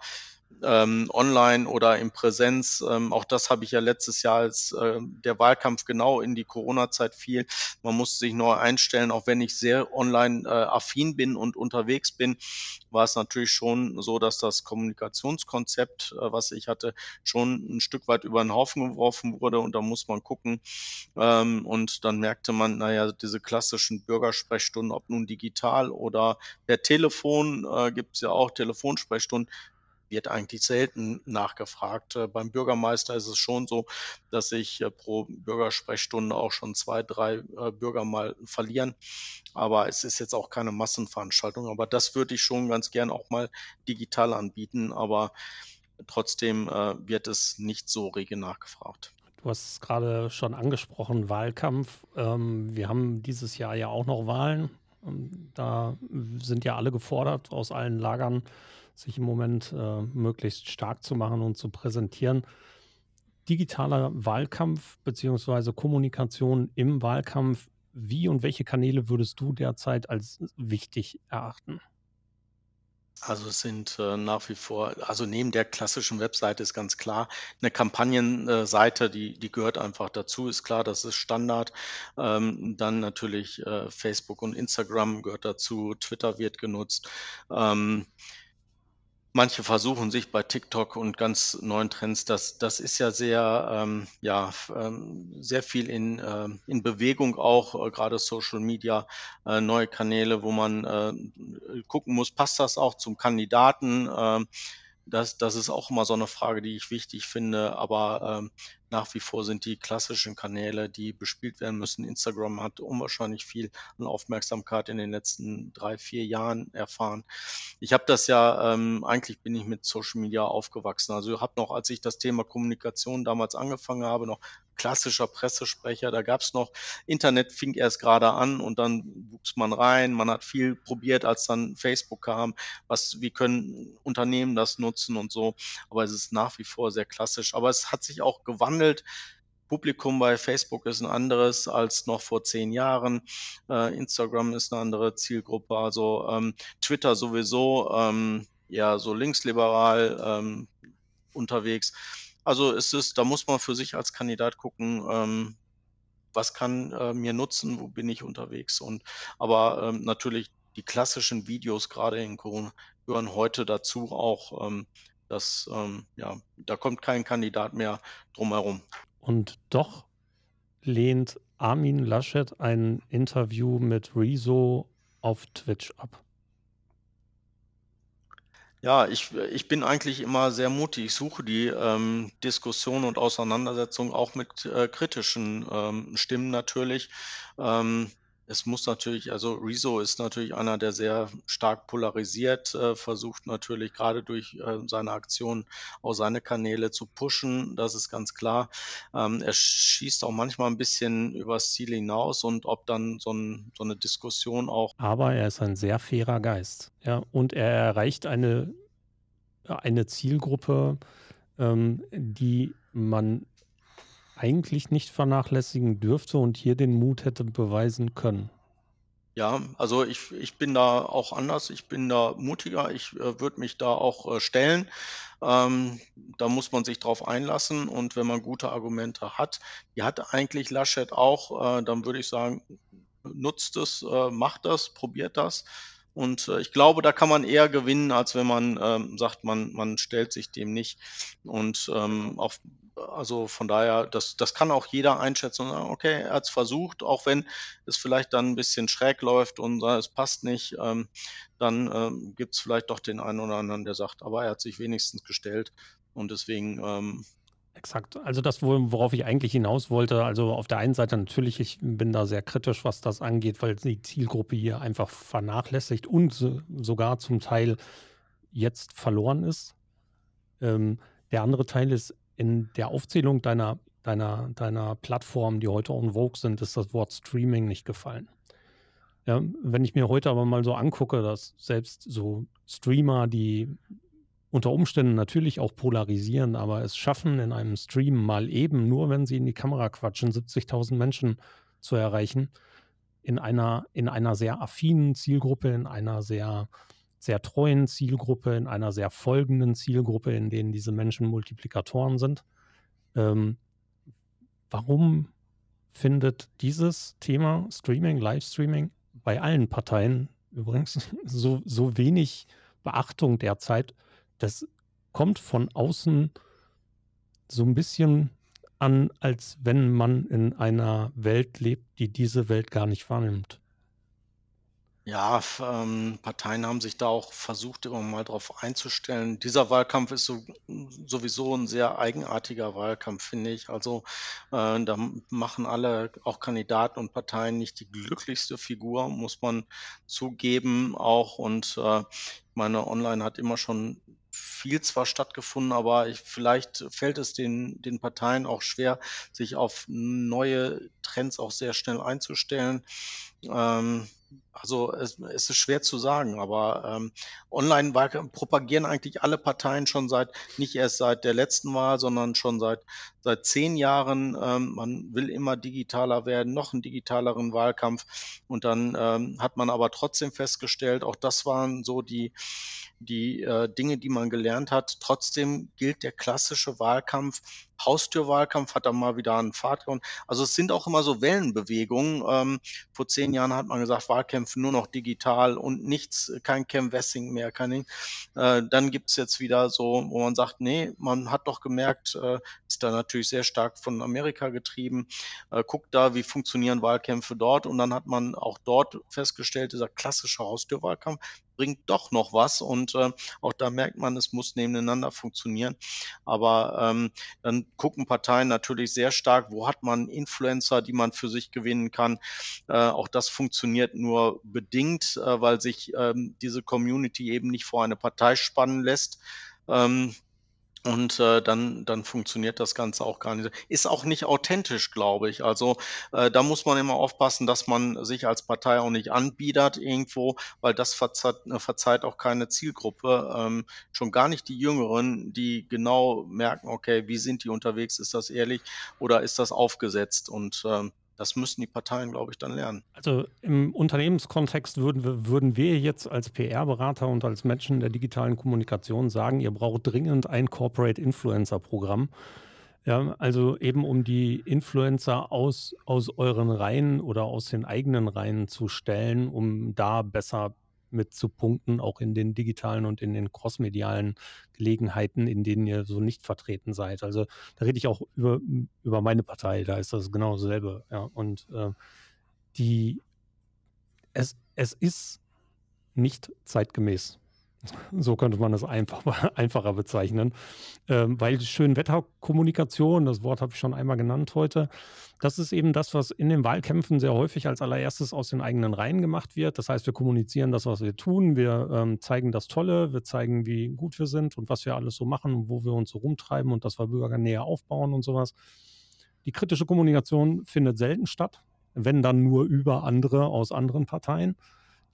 ähm, online oder in Präsenz. Ähm, auch das habe ich ja letztes Jahr, als, äh, der Wahlkampf genau in die Corona-Zeit fiel. Man musste sich neu einstellen, auch wenn ich sehr online, äh, affin bin und unterwegs bin, war es natürlich schon so, dass das Kommunikationskonzept, äh, was ich hatte, schon 'n Stück weit über 'n Haufen geworfen wurde und da muss man gucken. Ähm, und dann merkte man, na ja, diese klassischen Bürgersprechstunden, ob nun digital oder per Telefon, äh, gibt's ja auch Telefonsprechstunden, wird eigentlich selten nachgefragt. Äh, beim Bürgermeister ist es schon so, dass sich, äh, pro Bürgersprechstunde auch schon 2, 3, äh, Bürger mal verlieren. Aber es ist jetzt auch keine Massenveranstaltung. Aber das würde ich schon ganz gern auch mal digital anbieten, aber trotzdem, wird es nicht so rege nachgefragt. Du hast es grade schon angesprochen, Wahlkampf. Ähm, wir haben dieses Jahr ja auch noch Wahlen. Ähm, da sind ja alle gefordert aus allen Lagern, sich im Moment, äh, möglichst stark zu machen und zu präsentieren. Digitaler Wahlkampf beziehungsweise Kommunikation im Wahlkampf, wie und welche Kanäle würdest du derzeit als wichtig erachten? Also, es sind, äh, nach wie vor also, neben der klassischen Webseite ist ganz klar 'ne Kampagnen äh, die die gehört einfach dazu, ist klar, das ist Standard. Ähm, dann natürlich, äh, Facebook und Instagram gehört dazu, Twitter wird genutzt. Ähm manche versuchen sich bei TikTok und ganz neuen Trends. Das das ist ja sehr, ähm, ja, ähm, sehr viel in, ähm in Bewegung auch, äh, grade Social Media, äh, neue Kanäle, wo man, ähm, äh, gucken muss, passt das auch zum Kandidaten? Das das ist auch immer so 'ne Frage, die ich wichtig finde, aber, ähm, nach wie vor sind die klassischen Kanäle, die bespielt werden müssen Instagram hat unwahrscheinlich viel an Aufmerksamkeit in den letzten 3, 4 Jahren erfahren. Ich habe das ja ähm, eigentlich bin ich mit Social Media aufgewachsen. Also, habe noch, als ich das Thema Kommunikation damals angefangen habe, noch klassischer Pressesprecher, da gab's noch Internet fing erst grade an und dann wuchs man rein. Man hat viel probiert, als dann Facebook kam. Was wie können Unternehmen das nutzen und so? Aber es ist nach wie vor sehr klassisch. Aber es hat sich auch gewandelt. Publikum bei Facebook ist 'n anderes als noch vor 10 Jahren. Äh, Instagram ist 'ne andere Zielgruppe, also, ähm, Twitter sowieso, ähm, eher so linksliberal, ähm, unterwegs. Also, es ist da muss man für sich als Kandidat gucken, ähm, was kann, äh, mir nutzen, wo bin ich unterwegs und aber, ähm, natürlich die klassischen Videos, grade in Corona, gehören heute dazu auch, ähm, das, ähm ja, da kommt kein Kandidat mehr drum herum. Und doch lehnt Armin Laschet ein Interview mit Rezo auf Twitch ab. Ja, ich ich bin eigentlich immer sehr mutig. Ich suche die, ähm, Diskussion und Auseinandersetzung auch mit, äh, kritischen, ähm, Stimmen natürlich. Ähm Es muss natürlich also Rezo ist natürlich einer, der sehr stark polarisiert, äh, versucht natürlich grade durch, äh, seine Aktionen auch seine Kanäle zu pushen, das ist ganz klar. Ähm, er schießt auch manchmal 'n bisschen übers Ziel hinaus und ob dann so 'n so 'ne Diskussion auch Aber er ist ein sehr fairer Geist, ja, und er erreicht eine eine Zielgruppe, ähm, die man eigentlich nicht vernachlässigen dürfte und hier den Mut hätte beweisen können. Ja, also ich ich bin da auch anders. Ich bin da mutiger. Ich, äh, würde mich da auch, äh, stellen. Ähm, da muss man sich drauf einlassen und wenn man gute Argumente hat die hat eigentlich Laschet auch, äh, dann würde ich sagen, nutzt es, äh, macht das, probiert das. Und, äh, ich glaube, da kann man eher gewinnen, als wenn man, ähm, sagt, man man stellt sich dem nicht. Und, ähm, auf also von daher, das das kann auch jeder einschätzen sagen: „Okay, er hat's versucht“, auch wenn es vielleicht dann 'n bisschen schräg läuft und es passt nicht, ähm, dann, ähm, gibt's vielleicht doch den einen oder anderen, der sagt: „Aber er hat sich wenigstens gestellt.“ Und deswegen, ähm Exakt. Also das, wo worauf ich eigentlich hinaus wollte also auf der einen Seite natürlich, ich bin da sehr kritisch, was das angeht, weil die Zielgruppe hier einfach vernachlässigt und so sogar zum Teil jetzt verloren ist. Ähm, der andere Teil ist, in der Aufzählung deiner deiner deiner Plattformen, die heute en vogue sind, ist das Wort Streaming nicht gefallen. Ja, wenn ich mir heute aber mal so angucke, dass selbst so Streamer, die unter Umständen natürlich auch polarisieren, aber es schaffen, in einem Stream mal eben, nur wenn sie in die Kamera quatschen, 70.000 Menschen zu erreichen, in einer in einer sehr affinen Zielgruppe, in einer sehr sehr treuen Zielgruppe, in einer sehr folgenden Zielgruppe, in denen diese Menschen Multiplikatoren sind. Ähm, warum findet dieses Thema Streaming, Livestreaming bei allen Parteien übrigens so so wenig Beachtung derzeit? Das kommt von außen so 'n bisschen an, als wenn man in einer Welt lebt, die diese Welt gar nicht wahrnimmt. Ja, ähm, Parteien haben sich da auch versucht, immer mal drauf einzustellen. Dieser Wahlkampf ist so sowieso 'n sehr eigenartiger Wahlkampf, finde ich. Also, äh, da machen alle, auch Kandidaten und Parteien, nicht die glücklichste Figur, muss man zugeben auch. Und, äh, meine, online hat immer schon viel zwar stattgefunden, aber ich vielleicht fällt es den den Parteien auch schwer, sich auf neue Trends auch sehr schnell einzustellen. Ähm, also, es es ist schwer zu sagen, aber, ähm, Online-Wahlkämp propagieren eigentlich alle Parteien schon seit nicht erst seit der letzten Wahl, sondern schon seit seit 10 Jahren. Ähm, man will immer digitaler werden, noch 'n digitaleren Wahlkampf. Und dann, ähm, hat man aber trotzdem festgestellt, auch das waren so die die, äh, Dinge, die man gelernt hat. Trotzdem gilt der klassische Wahlkampf Haustürwahlkampf hat da mal wieder an Fahrt gewonnen. Also, es sind auch immer so Wellenbewegungen. Ähm, vor 10 Jahren hat man gesagt, Wahlkämpfe nur noch digital und nichts kein Canvassing mehr, kein Ding. Äh, dann gibt's jetzt wieder so, wo man sagt: „Ne, man hat doch gemerkt“, äh, da natürlich sehr stark von Amerika getrieben, äh, guckt da, wie funktionieren Wahlkämpfe dort. Und dann hat man auch dort festgestellt, dieser klassische Haustürwahlkampf bringt doch noch was. Und, äh, auch da merkt man, es muss nebeneinander funktionieren. Aber, ähm, dann gucken Parteien natürlich sehr stark, wo hat man Influencer, die man für sich gewinnen kann. Äh, auch das funktioniert nur bedingt, äh, weil sich, ähm, diese Community eben nicht vor eine Partei spannen lässt. Ähm, und, äh, dann dann funktioniert das Ganze auch gar nicht. Ist auch nicht authentisch, glaube ich. Also, äh, da muss man immer aufpassen, dass man sich als Partei auch nicht anbiedert irgendwo, weil das verzeiht verzeiht auch keine Zielgruppe. Ähm, schon gar nicht die Jüngeren, die genau merken: „Okay, wie sind die unterwegs? Ist das ehrlich oder ist das aufgesetzt?“ Und, ähm, das müssen die Parteien, glaube ich, dann lernen. Also, im Unternehmenskontext würden wir würden wir jetzt als PR-Berater und als Menschen der digitalen Kommunikation sagen: „Ihr braucht dringend ein Corporate Influencer Programm.“ Ja, also eben um die Influencer aus aus euren Reihen oder aus den eigenen Reihen zu stellen, um da besser mit zu punkten, auch in den digitalen und in den crossmedialen Gelegenheiten, in denen ihr so nicht vertreten seid. Also, da rede ich auch über über meine Partei, da ist das genau dasselbe, ja. Und, äh, die es es ist nicht zeitgemäß. So könnte man das einfach, einfacher bezeichnen. Ähm, weil Schönwetterkommunikation, das Wort habe ich schon einmal genannt heute, das ist eben das, was in den Wahlkämpfen sehr häufig als allererstes aus den eigenen Reihen gemacht wird. Das heißt, wir kommunizieren das, was wir tun, wir ähm, zeigen das Tolle, wir zeigen, wie gut wir sind und was wir alles so machen und wo wir uns so rumtreiben und dass wir Bürger näher aufbauen und sowas. Die kritische Kommunikation findet selten statt, wenn dann nur über andere aus anderen Parteien.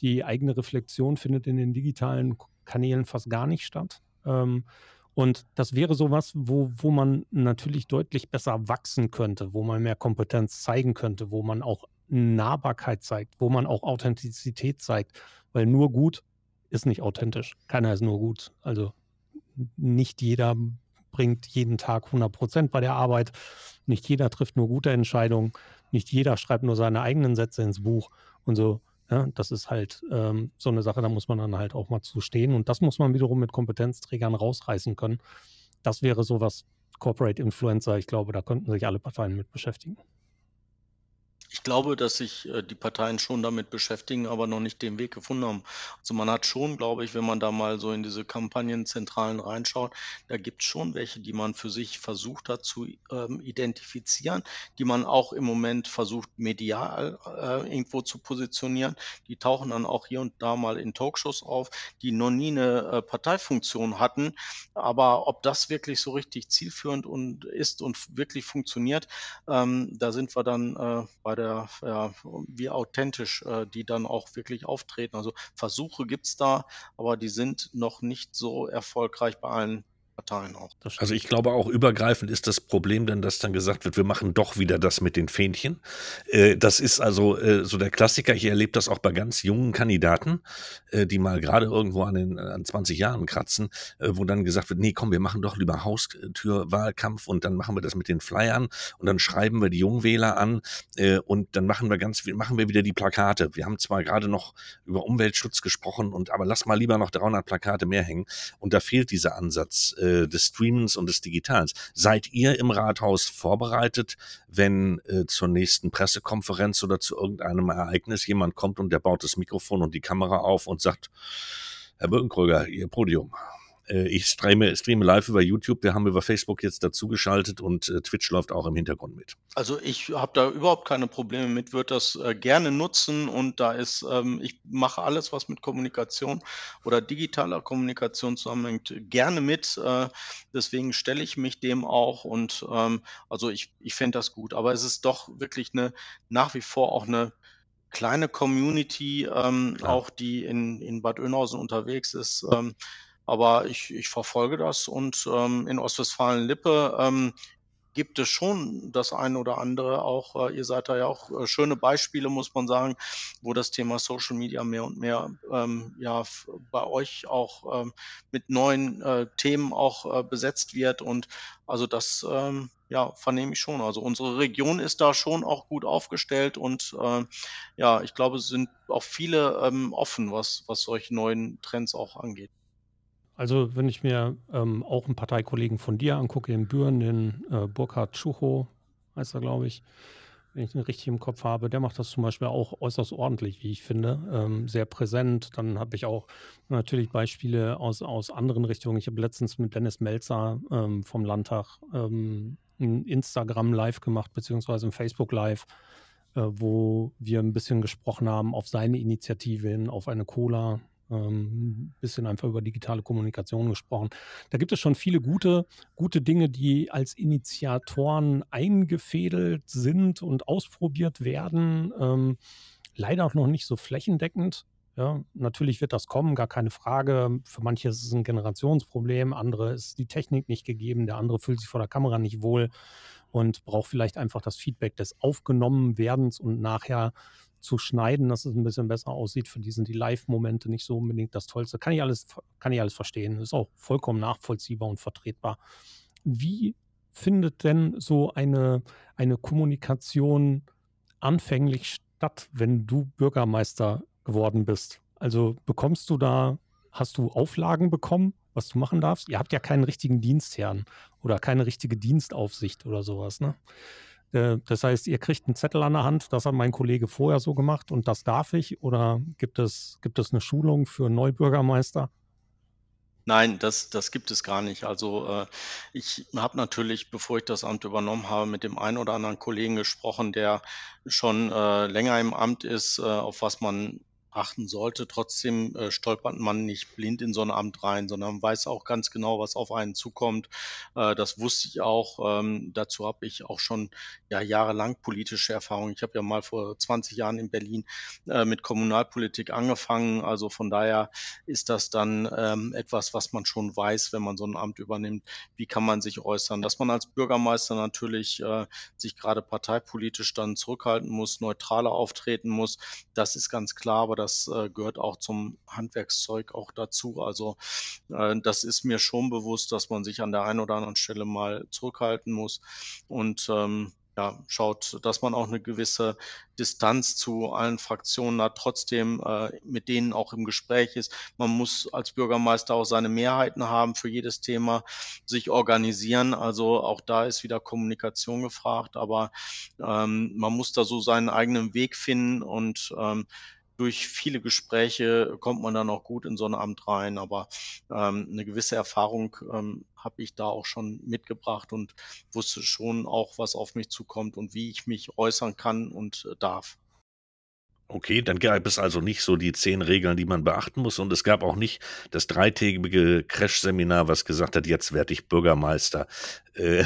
Die eigene Reflexion findet in den digitalen Kanälen fast gar nicht statt. Ähm, und das wäre sowas, wo, wo man natürlich deutlich besser wachsen könnte, wo man mehr Kompetenz zeigen könnte, wo man auch Nahbarkeit zeigt, wo man auch Authentizität zeigt. Weil nur gut ist nicht authentisch. Keiner ist nur gut. Also nicht jeder bringt jeden Tag 100 Prozent bei der Arbeit. Nicht jeder trifft nur gute Entscheidungen. Nicht jeder schreibt nur seine eigenen Sätze ins Buch. Und so ja, das ist halt ähm, so eine Sache, da muss man dann halt auch mal zu stehen. Und das muss man wiederum mit Kompetenzträgern rausreißen können. Das wäre sowas Corporate Influencer. Ich glaube, da könnten sich alle Parteien mit beschäftigen. Ich glaube, dass sich, äh, die Parteien schon damit beschäftigen, aber noch nicht den Weg gefunden haben. Also, man hat schon, glaube ich, wenn man da mal so in diese Kampagnenzentralen reinschaut, da gibt es schon welche, die man für sich versucht hat zu, ähm, identifizieren, die man auch im Moment versucht, medial, äh, irgendwo zu positionieren. Die tauchen dann auch hier und da mal in Talkshows auf, die noch nie eine äh, Parteifunktion hatten. Aber ob das wirklich so richtig zielführend und ist und wirklich funktioniert, ähm, da sind wir dann, äh, bei der der, ja, wie authentisch äh, die dann auch wirklich auftreten. Also Versuche gibt es da, aber die sind noch nicht so erfolgreich bei allen Parteien auch. Also ich glaube auch übergreifend ist das Problem denn, dass dann gesagt wird, wir machen doch wieder das mit den Fähnchen. Äh, das ist also äh, so der Klassiker. Ich erlebe das auch bei ganz jungen Kandidaten, äh, die mal gerade irgendwo an den an 20 Jahren kratzen, wo dann gesagt wird, nee, komm, wir machen doch lieber Haustürwahlkampf und dann machen wir das mit den Flyern und dann schreiben wir die Jungwähler an und dann machen wir ganz machen wir wieder die Plakate. Wir haben zwar gerade noch über Umweltschutz gesprochen und aber lass mal lieber noch 300 Plakate mehr hängen und da fehlt dieser Ansatz äh, des Streamens und des Digitals. Seid ihr im Rathaus vorbereitet, wenn äh, zur nächsten Pressekonferenz oder zu irgendeinem Ereignis jemand kommt und der baut das Mikrofon und die Kamera auf und sagt, Herr Birkenkröger, Ihr Podium. Äh, ich streame, streame live über YouTube. Wir haben über Facebook jetzt dazugeschaltet und äh, Twitch läuft auch im Hintergrund mit. Also ich habe da überhaupt keine Probleme mit, würde das äh, gerne nutzen und da ist, ähm, ich mache alles, was mit Kommunikation oder digitaler Kommunikation zusammenhängt, gerne mit. Äh, deswegen stelle ich mich dem auch und ähm, also ich, ich fände das gut. Aber es ist doch wirklich eine nach wie vor auch eine kleine Community, ähm, auch die in, in Bad Oeynhausen unterwegs ist. Ähm, aber ich ich verfolge das und, ähm, in Ostwestfalen-Lippe, ähm, gibt es schon das eine oder andere auch äh, ihr seid da ja auch, äh, schöne Beispiele, muss man sagen, wo das Thema Social Media mehr und mehr, ähm, ja, bei euch auch, ähm, mit neuen, äh, Themen auch, äh, besetzt wird und also das, ähm, ja, vernehme ich schon. Also, unsere Region ist da schon auch gut aufgestellt und, äh, ja, ich glaube, es sind auch viele, ähm, offen, was was solche neuen Trends auch angeht. Also, wenn ich mir ähm, auch einen Parteikollegen von dir angucke in Büren, den äh, Burkhard Tschucho, heißt er, glaube ich, wenn ich ihn richtig im Kopf habe, der macht das zum Beispiel auch äußerst ordentlich, wie ich finde, ähm, sehr präsent. Dann habe ich auch natürlich Beispiele aus, aus anderen Richtungen. Ich habe letztens mit Dennis Melzer ähm, vom Landtag ähm, ein Instagram Live gemacht, beziehungsweise ein Facebook Live, äh, wo wir ein bisschen gesprochen haben auf seine Initiative hin, auf eine Cola, ähm, bisschen einfach über digitale Kommunikation gesprochen. Da gibt es schon viele gute, gute Dinge, die als Initiatoren eingefädelt sind und ausprobiert werden. Ähm, leider auch noch nicht so flächendeckend. Ja, natürlich wird das kommen, gar keine Frage. Für manche ist es ein Generationsproblem, andere ist die Technik nicht gegeben, der andere fühlt sich vor der Kamera nicht wohl und braucht vielleicht einfach das Feedback des Aufgenommenwerdens und nachher zu schneiden, dass es ein bisschen besser aussieht. Für die sind die Live-Momente nicht so unbedingt das Tollste. Kann ich alles, kann ich alles verstehen. Ist auch vollkommen nachvollziehbar und vertretbar. Wie findet denn so eine, eine Kommunikation anfänglich statt, wenn du Bürgermeister geworden bist? Also bekommst du da, hast du Auflagen bekommen, was du machen darfst? Ihr habt ja keinen richtigen Dienstherrn oder keine richtige Dienstaufsicht oder sowas, ne? Äh, das heißt, ihr kriegt einen Zettel an der Hand, das hat mein Kollege vorher so gemacht und das darf ich? Oder gibt es, gibt es eine Schulung für Neubürgermeister? Nein, das das gibt es gar nicht. Also, äh, ich habe natürlich, bevor ich das Amt übernommen habe, mit dem einen oder anderen Kollegen gesprochen, der schon, äh, länger im Amt ist, äh, auf was man achten sollte. Trotzdem, äh, stolpert man nicht blind in so 'n Amt rein, sondern weiß auch ganz genau, was auf einen zukommt. Äh, das wusste ich auch. Ähm, dazu habe ich auch schon, ja, jahrelang politische Erfahrung. Ich habe ja mal vor 20 Jahren in Berlin, äh, mit Kommunalpolitik angefangen. Also, von daher ist das dann, ähm, etwas, was man schon weiß, wenn man so 'n Amt übernimmt. Wie kann man sich äußern? Dass man als Bürgermeister natürlich, äh, sich grade parteipolitisch dann zurückhalten muss, neutraler auftreten muss, das ist ganz klar, aber das, äh, gehört auch zum Handwerkszeug auch dazu. Also, äh, das ist mir schon bewusst, dass man sich an der einen oder anderen Stelle mal zurückhalten muss und, ähm, ja, schaut, dass man auch 'ne gewisse Distanz zu allen Fraktionen hat, trotzdem, äh, mit denen auch im Gespräch ist. Man muss als Bürgermeister auch seine Mehrheiten haben für jedes Thema, sich organisieren. Also, auch da ist wieder Kommunikation gefragt, aber, ähm, man muss da so seinen eigenen Weg finden und, ähm, durch viele Gespräche kommt man dann auch gut in so 'n Amt rein. Aber, ähm, 'ne gewisse Erfahrung, ähm, habe ich da auch schon mitgebracht und wusste schon auch, was auf mich zukommt und wie ich mich äußern kann und, äh, darf. Okay, dann gab es also nicht so die 10 Regeln, die man beachten muss und es gab auch nicht das dreitägige Crashseminar, was gesagt hat: „Jetzt werde ich Bürgermeister.“ Äh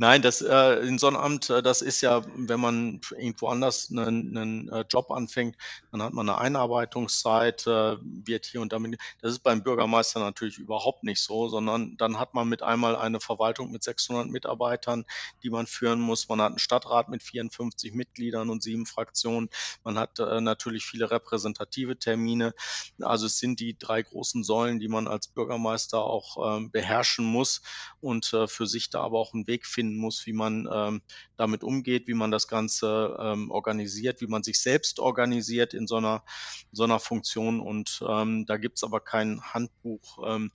Nein, das, äh in so 'n Amt, äh, das ist ja, wenn man irgendwo anders 'nen 'nen, äh, Job anfängt, dann hat man 'ne Einarbeitungszeit, äh, wird hier und da mit das ist beim Bürgermeister natürlich überhaupt nicht so, sondern dann hat man mit einmal eine Verwaltung mit 600 Mitarbeitern, die man führen muss. Man hat 'n Stadtrat mit 54 Mitgliedern und 7 Fraktionen. Man hat, äh, natürlich viele repräsentative Termine. Also, es sind die 3 großen Säulen, die man als Bürgermeister auch, ähm, beherrschen muss und, äh, für sich da aber auch 'n Weg finden muss, wie man, ähm, damit umgeht, wie man das Ganze, ähm, organisiert, wie man sich selbst organisiert in so 'ner so 'ner Funktion. Und, ähm, da gibt's aber kein Handbuch, ähm,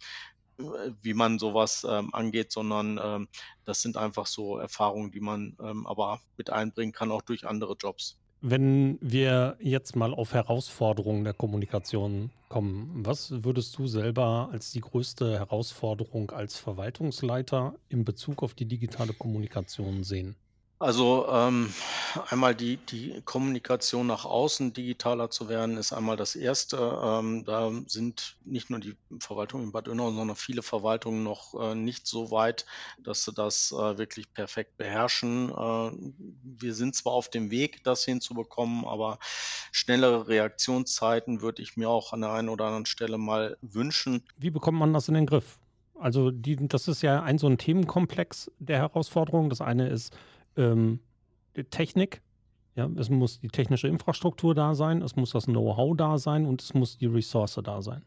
äh, wie man so was, ähm, angeht, sondern, ähm, das sind einfach so Erfahrungen, die man, ähm, aber mit einbringen kann, auch durch andere Jobs. Wenn wir jetzt mal auf Herausforderungen der Kommunikation kommen, was würdest du selber als die größte Herausforderung als Verwaltungsleiter in Bezug auf die digitale Kommunikation sehen? Also, ähm, einmal die die Kommunikation nach außen digitaler zu werden, ist einmal das 1. Ähm, da sind nicht nur die Verwaltung in Bad Oeynhausen, sondern viele Verwaltungen noch, äh, nicht so weit, dass sie das, äh, wirklich perfekt beherrschen. Äh, wir sind zwar auf dem Weg, das hinzubekommen, aber schnellere Reaktionszeiten würde ich mir auch an der einen oder anderen Stelle mal wünschen. Wie bekommt man das in den Griff? Also, die das ist ja ein so 'n Themenkomplex der Herausforderung. Das eine ist, ähm, äh, Technik. Ja, es muss die technische Infrastruktur da sein, es muss das Know-how da sein und es muss die Ressource da sein.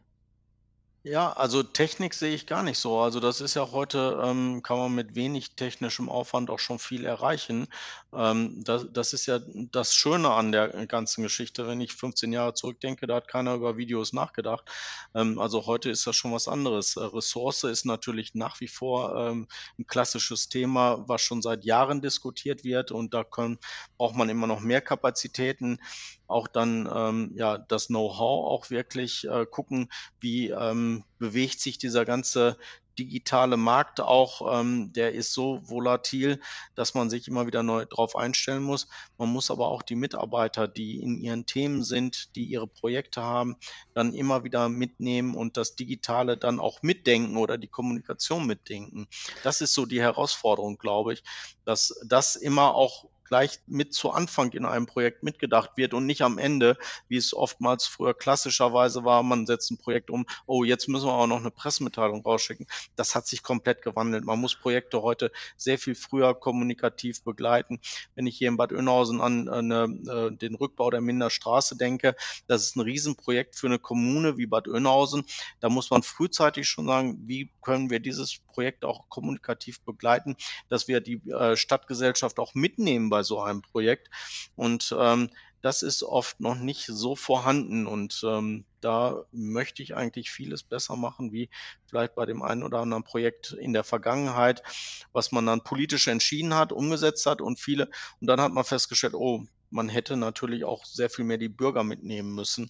Ja, also Technik sehe ich gar nicht so. Also, das ist ja heute ähm, kann man mit wenig technischem Aufwand auch schon viel erreichen. Ähm, da das ist ja das Schöne an der, ganzen Geschichte. Wenn ich 15 Jahre zurückdenke, da hat keiner über Videos nachgedacht. Ähm, also, heute ist das schon was anderes. Äh, Ressource ist natürlich nach wie vor, ähm, 'n klassisches Thema, was schon seit Jahren diskutiert wird und da können braucht man immer noch mehr Kapazitäten. Auch dann, ähm, ja, das Know-how auch wirklich, äh, gucken, wie, ähm, bewegt sich dieser ganze digitale Markt auch. Ähm, der ist so volatil, dass man sich immer wieder neu drauf einstellen muss. Man muss aber auch die Mitarbeiter, die in ihren Themen sind, die ihre Projekte haben, dann immer wieder mitnehmen und das Digitale dann auch mitdenken oder die Kommunikation mitdenken. Das ist so die Herausforderung, glaube ich, dass das immer auch gleich mit zu Anfang in einem Projekt mitgedacht wird und nicht am Ende, wie es oftmals früher klassischerweise war. Man setzt 'n Projekt um: „Oh, jetzt müssen wir auch noch 'ne Pressemitteilung rausschicken.“ Das hat sich komplett gewandelt. Man muss Projekte heute sehr viel früher kommunikativ begleiten. Wenn ich hier in Bad Oeynhausen an, äh, 'ne äh, den Rückbau der Mindener Straße denke, das ist 'n Riesenprojekt für 'ne Kommune wie Bad Oeynhausen. Da muss man frühzeitig schon sagen: „Wie können wir dieses Projekt auch kommunikativ begleiten, dass wir die, äh, Stadtgesellschaft auch mitnehmen bei so einem Projekt?“ Und, ähm, das ist oft noch nicht so vorhanden und, ähm, da möchte ich eigentlich vieles besser machen wie vielleicht bei dem einen oder anderen Projekt in der Vergangenheit, was man dann politisch entschieden hat, umgesetzt hat und viele und dann hat man festgestellt: „Oh, man hätte natürlich auch sehr viel mehr die Bürger mitnehmen müssen.“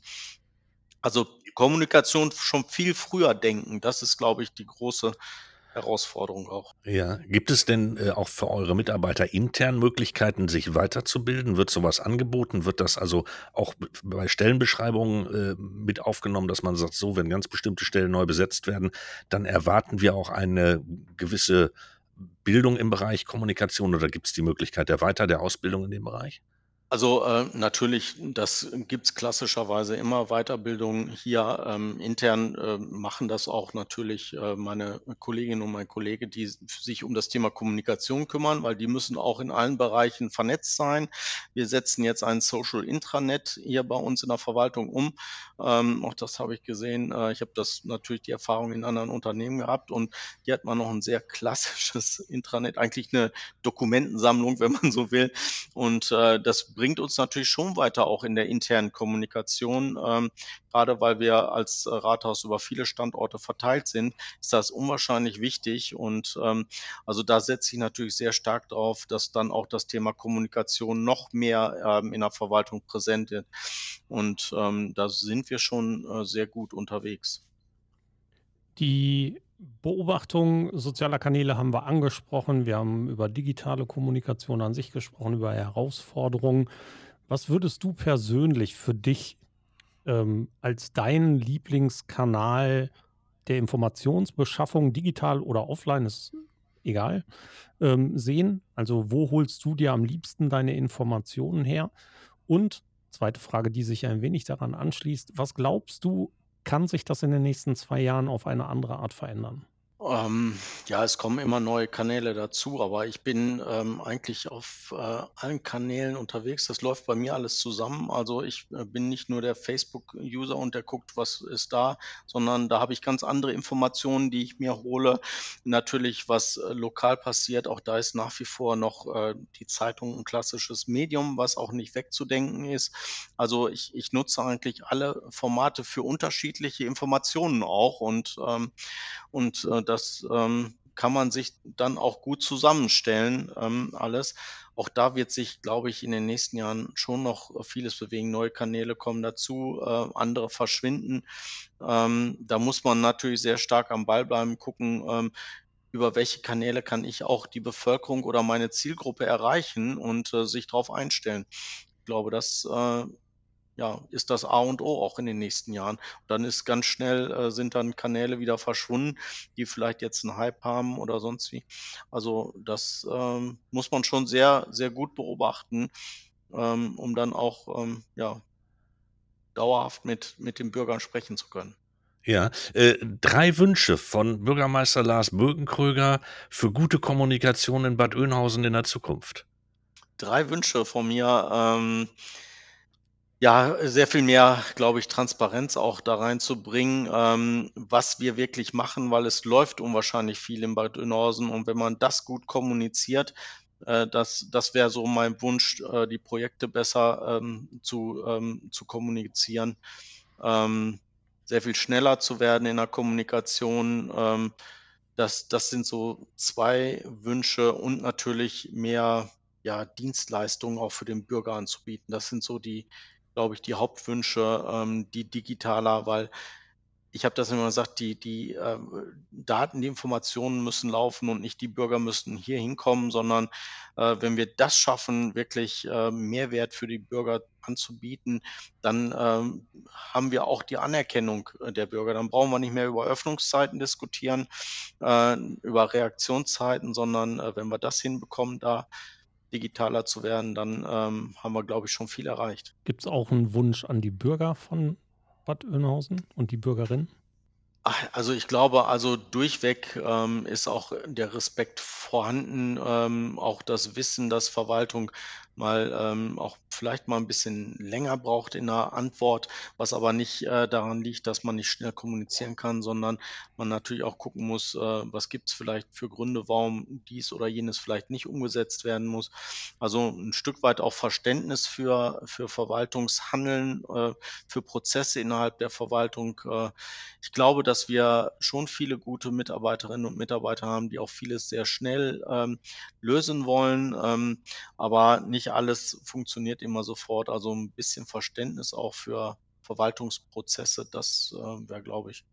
Also, Kommunikation schon viel früher denken, das ist, glaube ich, die große Herausforderung auch. Ja. Gibt es denn, äh, auch für eure Mitarbeiter intern Möglichkeiten, sich weiterzubilden? Wird so was angeboten? Wird das also auch bei Stellenbeschreibungen, äh, mit aufgenommen, dass man sagt: „So, wenn ganz bestimmte Stellen neu besetzt werden, dann erwarten wir auch eine gewisse Bildung im Bereich Kommunikation“, oder gibt's die Möglichkeit der Weiter der Ausbildung in dem Bereich? Also, äh, natürlich, das gibt's klassischerweise immer Weiterbildung hier, ähm, intern, ähm, machen das auch natürlich, äh, meine Kolleginnen und mein Kollege, die sich um das Thema Kommunikation kümmern, weil die müssen auch in allen Bereichen vernetzt sein. Wir setzen jetzt ein Social Intranet hier bei uns in der Verwaltung um. Ähm, auch das habe ich gesehen. Äh, ich habe das natürlich die Erfahrung in anderen Unternehmen gehabt und hier hat man noch 'n sehr klassisches Intranet, eigentlich 'ne Dokumentensammlung, wenn man so will. Und, äh, das bringt uns natürlich schon weiter auch in der internen Kommunikation. Ähm, grade weil wir als, äh, Rathaus über viele Standorte verteilt sind, ist das unwahrscheinlich wichtig und, ähm, also, da setze ich natürlich sehr stark drauf, dass dann auch das Thema Kommunikation noch mehr, ähm, in der Verwaltung präsent wird. Und, ähm, da sind wir schon, äh, sehr gut unterwegs. Die Beobachtung sozialer Kanäle haben wir angesprochen. Wir haben über digitale Kommunikation an sich gesprochen, über Herausforderungen. Was würdest du persönlich für dich, ähm, als deinen Lieblingskanal der Informationsbeschaffung, digital oder offline, ist egal, ähm, sehen? Also, wo holst du dir am liebsten deine Informationen her? Und, 2. Frage, die sich ein wenig daran anschließt: Was glaubst du, kann sich das in den nächsten 2 Jahren auf eine andere Art verändern? Ähm, ja, es kommen immer neue Kanäle dazu, aber ich bin, ähm, eigentlich auf, äh, allen Kanälen unterwegs. Das läuft bei mir alles zusammen. Also, ich, äh, bin nicht nur der Facebook-User und der guckt, was ist da, sondern da habe ich ganz andere Informationen, die ich mir hole. Natürlich, was, äh, lokal passiert, auch da ist nach wie vor noch, äh, die Zeitung 'n klassisches Medium, was auch nicht wegzudenken ist. Also, ich ich nutze eigentlich alle Formate für unterschiedliche Informationen auch und, ähm und, äh, das, ähm, kann man sich dann auch gut zusammenstellen, ähm, alles. Auch da wird sich, glaube ich, in den nächsten Jahren schon noch, vieles bewegen. Neue Kanäle kommen dazu, äh, andere verschwinden. Ähm, da muss man natürlich sehr stark am Ball bleiben, gucken, ähm, über welche Kanäle kann ich auch die Bevölkerung oder meine Zielgruppe erreichen und, äh, sich drauf einstellen. Ich glaube, das, äh, ja, ist das A und O auch in den nächsten Jahren. Dann ist ganz schnell äh, sind dann Kanäle wieder verschwunden, die vielleicht jetzt 'n Hype haben oder sonst wie. Also, das, ähm, muss man schon sehr, sehr gut beobachten, ähm, um dann auch, ähm, ja dauerhaft mit mit den Bürgern sprechen zu können. Ja, äh, 3 Wünsche von Bürgermeister Lars Birkenkröger für gute Kommunikation in Bad Oeynhausen in der Zukunft. 3 Wünsche von mir, ähm ja, sehr viel mehr, glaube ich, Transparenz auch da reinzubringen, ähm, was wir wirklich machen, weil es läuft unwahrscheinlich viel in Bad Oeynhausen und wenn man das gut kommuniziert, äh, das das wäre so mein Wunsch, äh, die Projekte besser, ähm, zu ähm, zu kommunizieren, ähm, sehr viel schneller zu werden in der Kommunikation. Ähm, das das sind so 2 Wünsche und natürlich mehr, ja, Dienstleistungen auch für den Bürger anzubieten. Das sind so die, glaube ich, die Hauptwünsche, ähm, die digitaler weil ich habe das immer gesagt, die die, ähm, Daten, die Informationen müssen laufen und nicht die Bürger müssten hier hinkommen, sondern, äh, wenn wir das schaffen, wirklich, äh, Mehrwert für die Bürger anzubieten, dann, ähm, haben wir auch die Anerkennung, äh, der Bürger. Dann brauchen wir nicht mehr über Öffnungszeiten diskutieren, äh, über Reaktionszeiten, sondern, äh, wenn wir das hinbekommen, da digitaler zu werden, dann, ähm, haben wir, glaube ich, schon viel erreicht. Gibt's auch 'n Wunsch an die Bürger von Bad Oeynhausen und die Bürgerinnen? Also, ich glaube also, durchweg, ähm, ist auch der Respekt vorhanden, ähm, auch das Wissen, dass Verwaltung mal, ähm, auch vielleicht mal 'n bisschen länger braucht in der Antwort, was aber nicht, äh, daran liegt, dass man nicht schnell kommunizieren kann, sondern man natürlich auch gucken muss, äh, was gibt's vielleicht für Gründe, warum dies oder jenes vielleicht nicht umgesetzt werden muss. Also, 'n Stück weit auch Verständnis für für Verwaltungshandeln, äh, für Prozesse innerhalb der Verwaltung. Äh, ich glaube, dass wir schon viele gute Mitarbeiterinnen und Mitarbeiter haben, die auch vieles sehr schnell, ähm, lösen wollen, ähm, aber nicht alles funktioniert immer sofort. Also, 'n bisschen Verständnis auch für Verwaltungsprozesse. Das äh, wäre, glaube ich,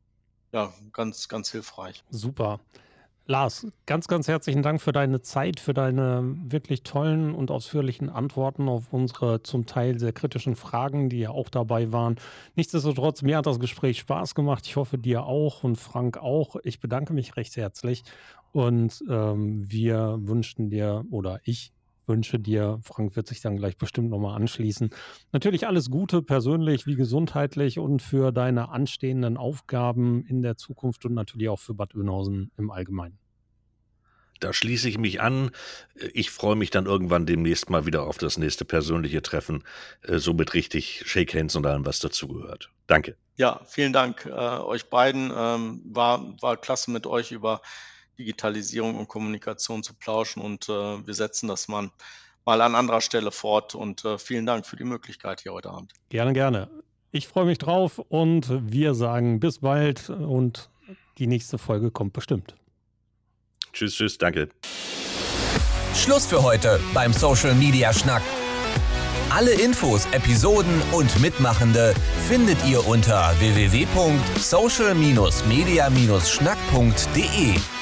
ja, ganz, ganz hilfreich. Super. Lars, ganz, ganz herzlichen Dank für deine Zeit, für deine wirklich tollen und ausführlichen Antworten auf unsere zum Teil sehr kritischen Fragen, die ja auch dabei waren. Nichtsdestotrotz, mir hat das Gespräch Spaß gemacht. Ich hoffe, dir auch und Frank auch. Ich bedanke mich recht herzlich und ähm, wir wünschen dir oder ich wünsche dir, Frank wird sich dann gleich bestimmt nochmal anschließen, natürlich alles Gute persönlich wie gesundheitlich und für deine anstehenden Aufgaben in der Zukunft und natürlich auch für Bad Oeynhausen im Allgemeinen. Da schließe ich mich an. Ich freue mich dann irgendwann demnächst mal wieder auf das nächste persönliche Treffen. Äh, somit richtig Shake Hands und allem, was dazugehört. Danke. Ja, vielen Dank äh, euch beiden. Ähm, war, war klasse mit euch über Digitalisierung und Kommunikation zu plauschen und äh, wir setzen das mal, mal an anderer Stelle fort und äh, vielen Dank für die Möglichkeit hier heute Abend. Gerne, gerne. Ich freue mich drauf und wir sagen bis bald und die nächste Folge kommt bestimmt. Tschüss, tschüss, danke. Schluss für heute beim Social Media Schnack. Alle Infos, Episoden und Mitmachende findet ihr unter www.social-media-schnack.de.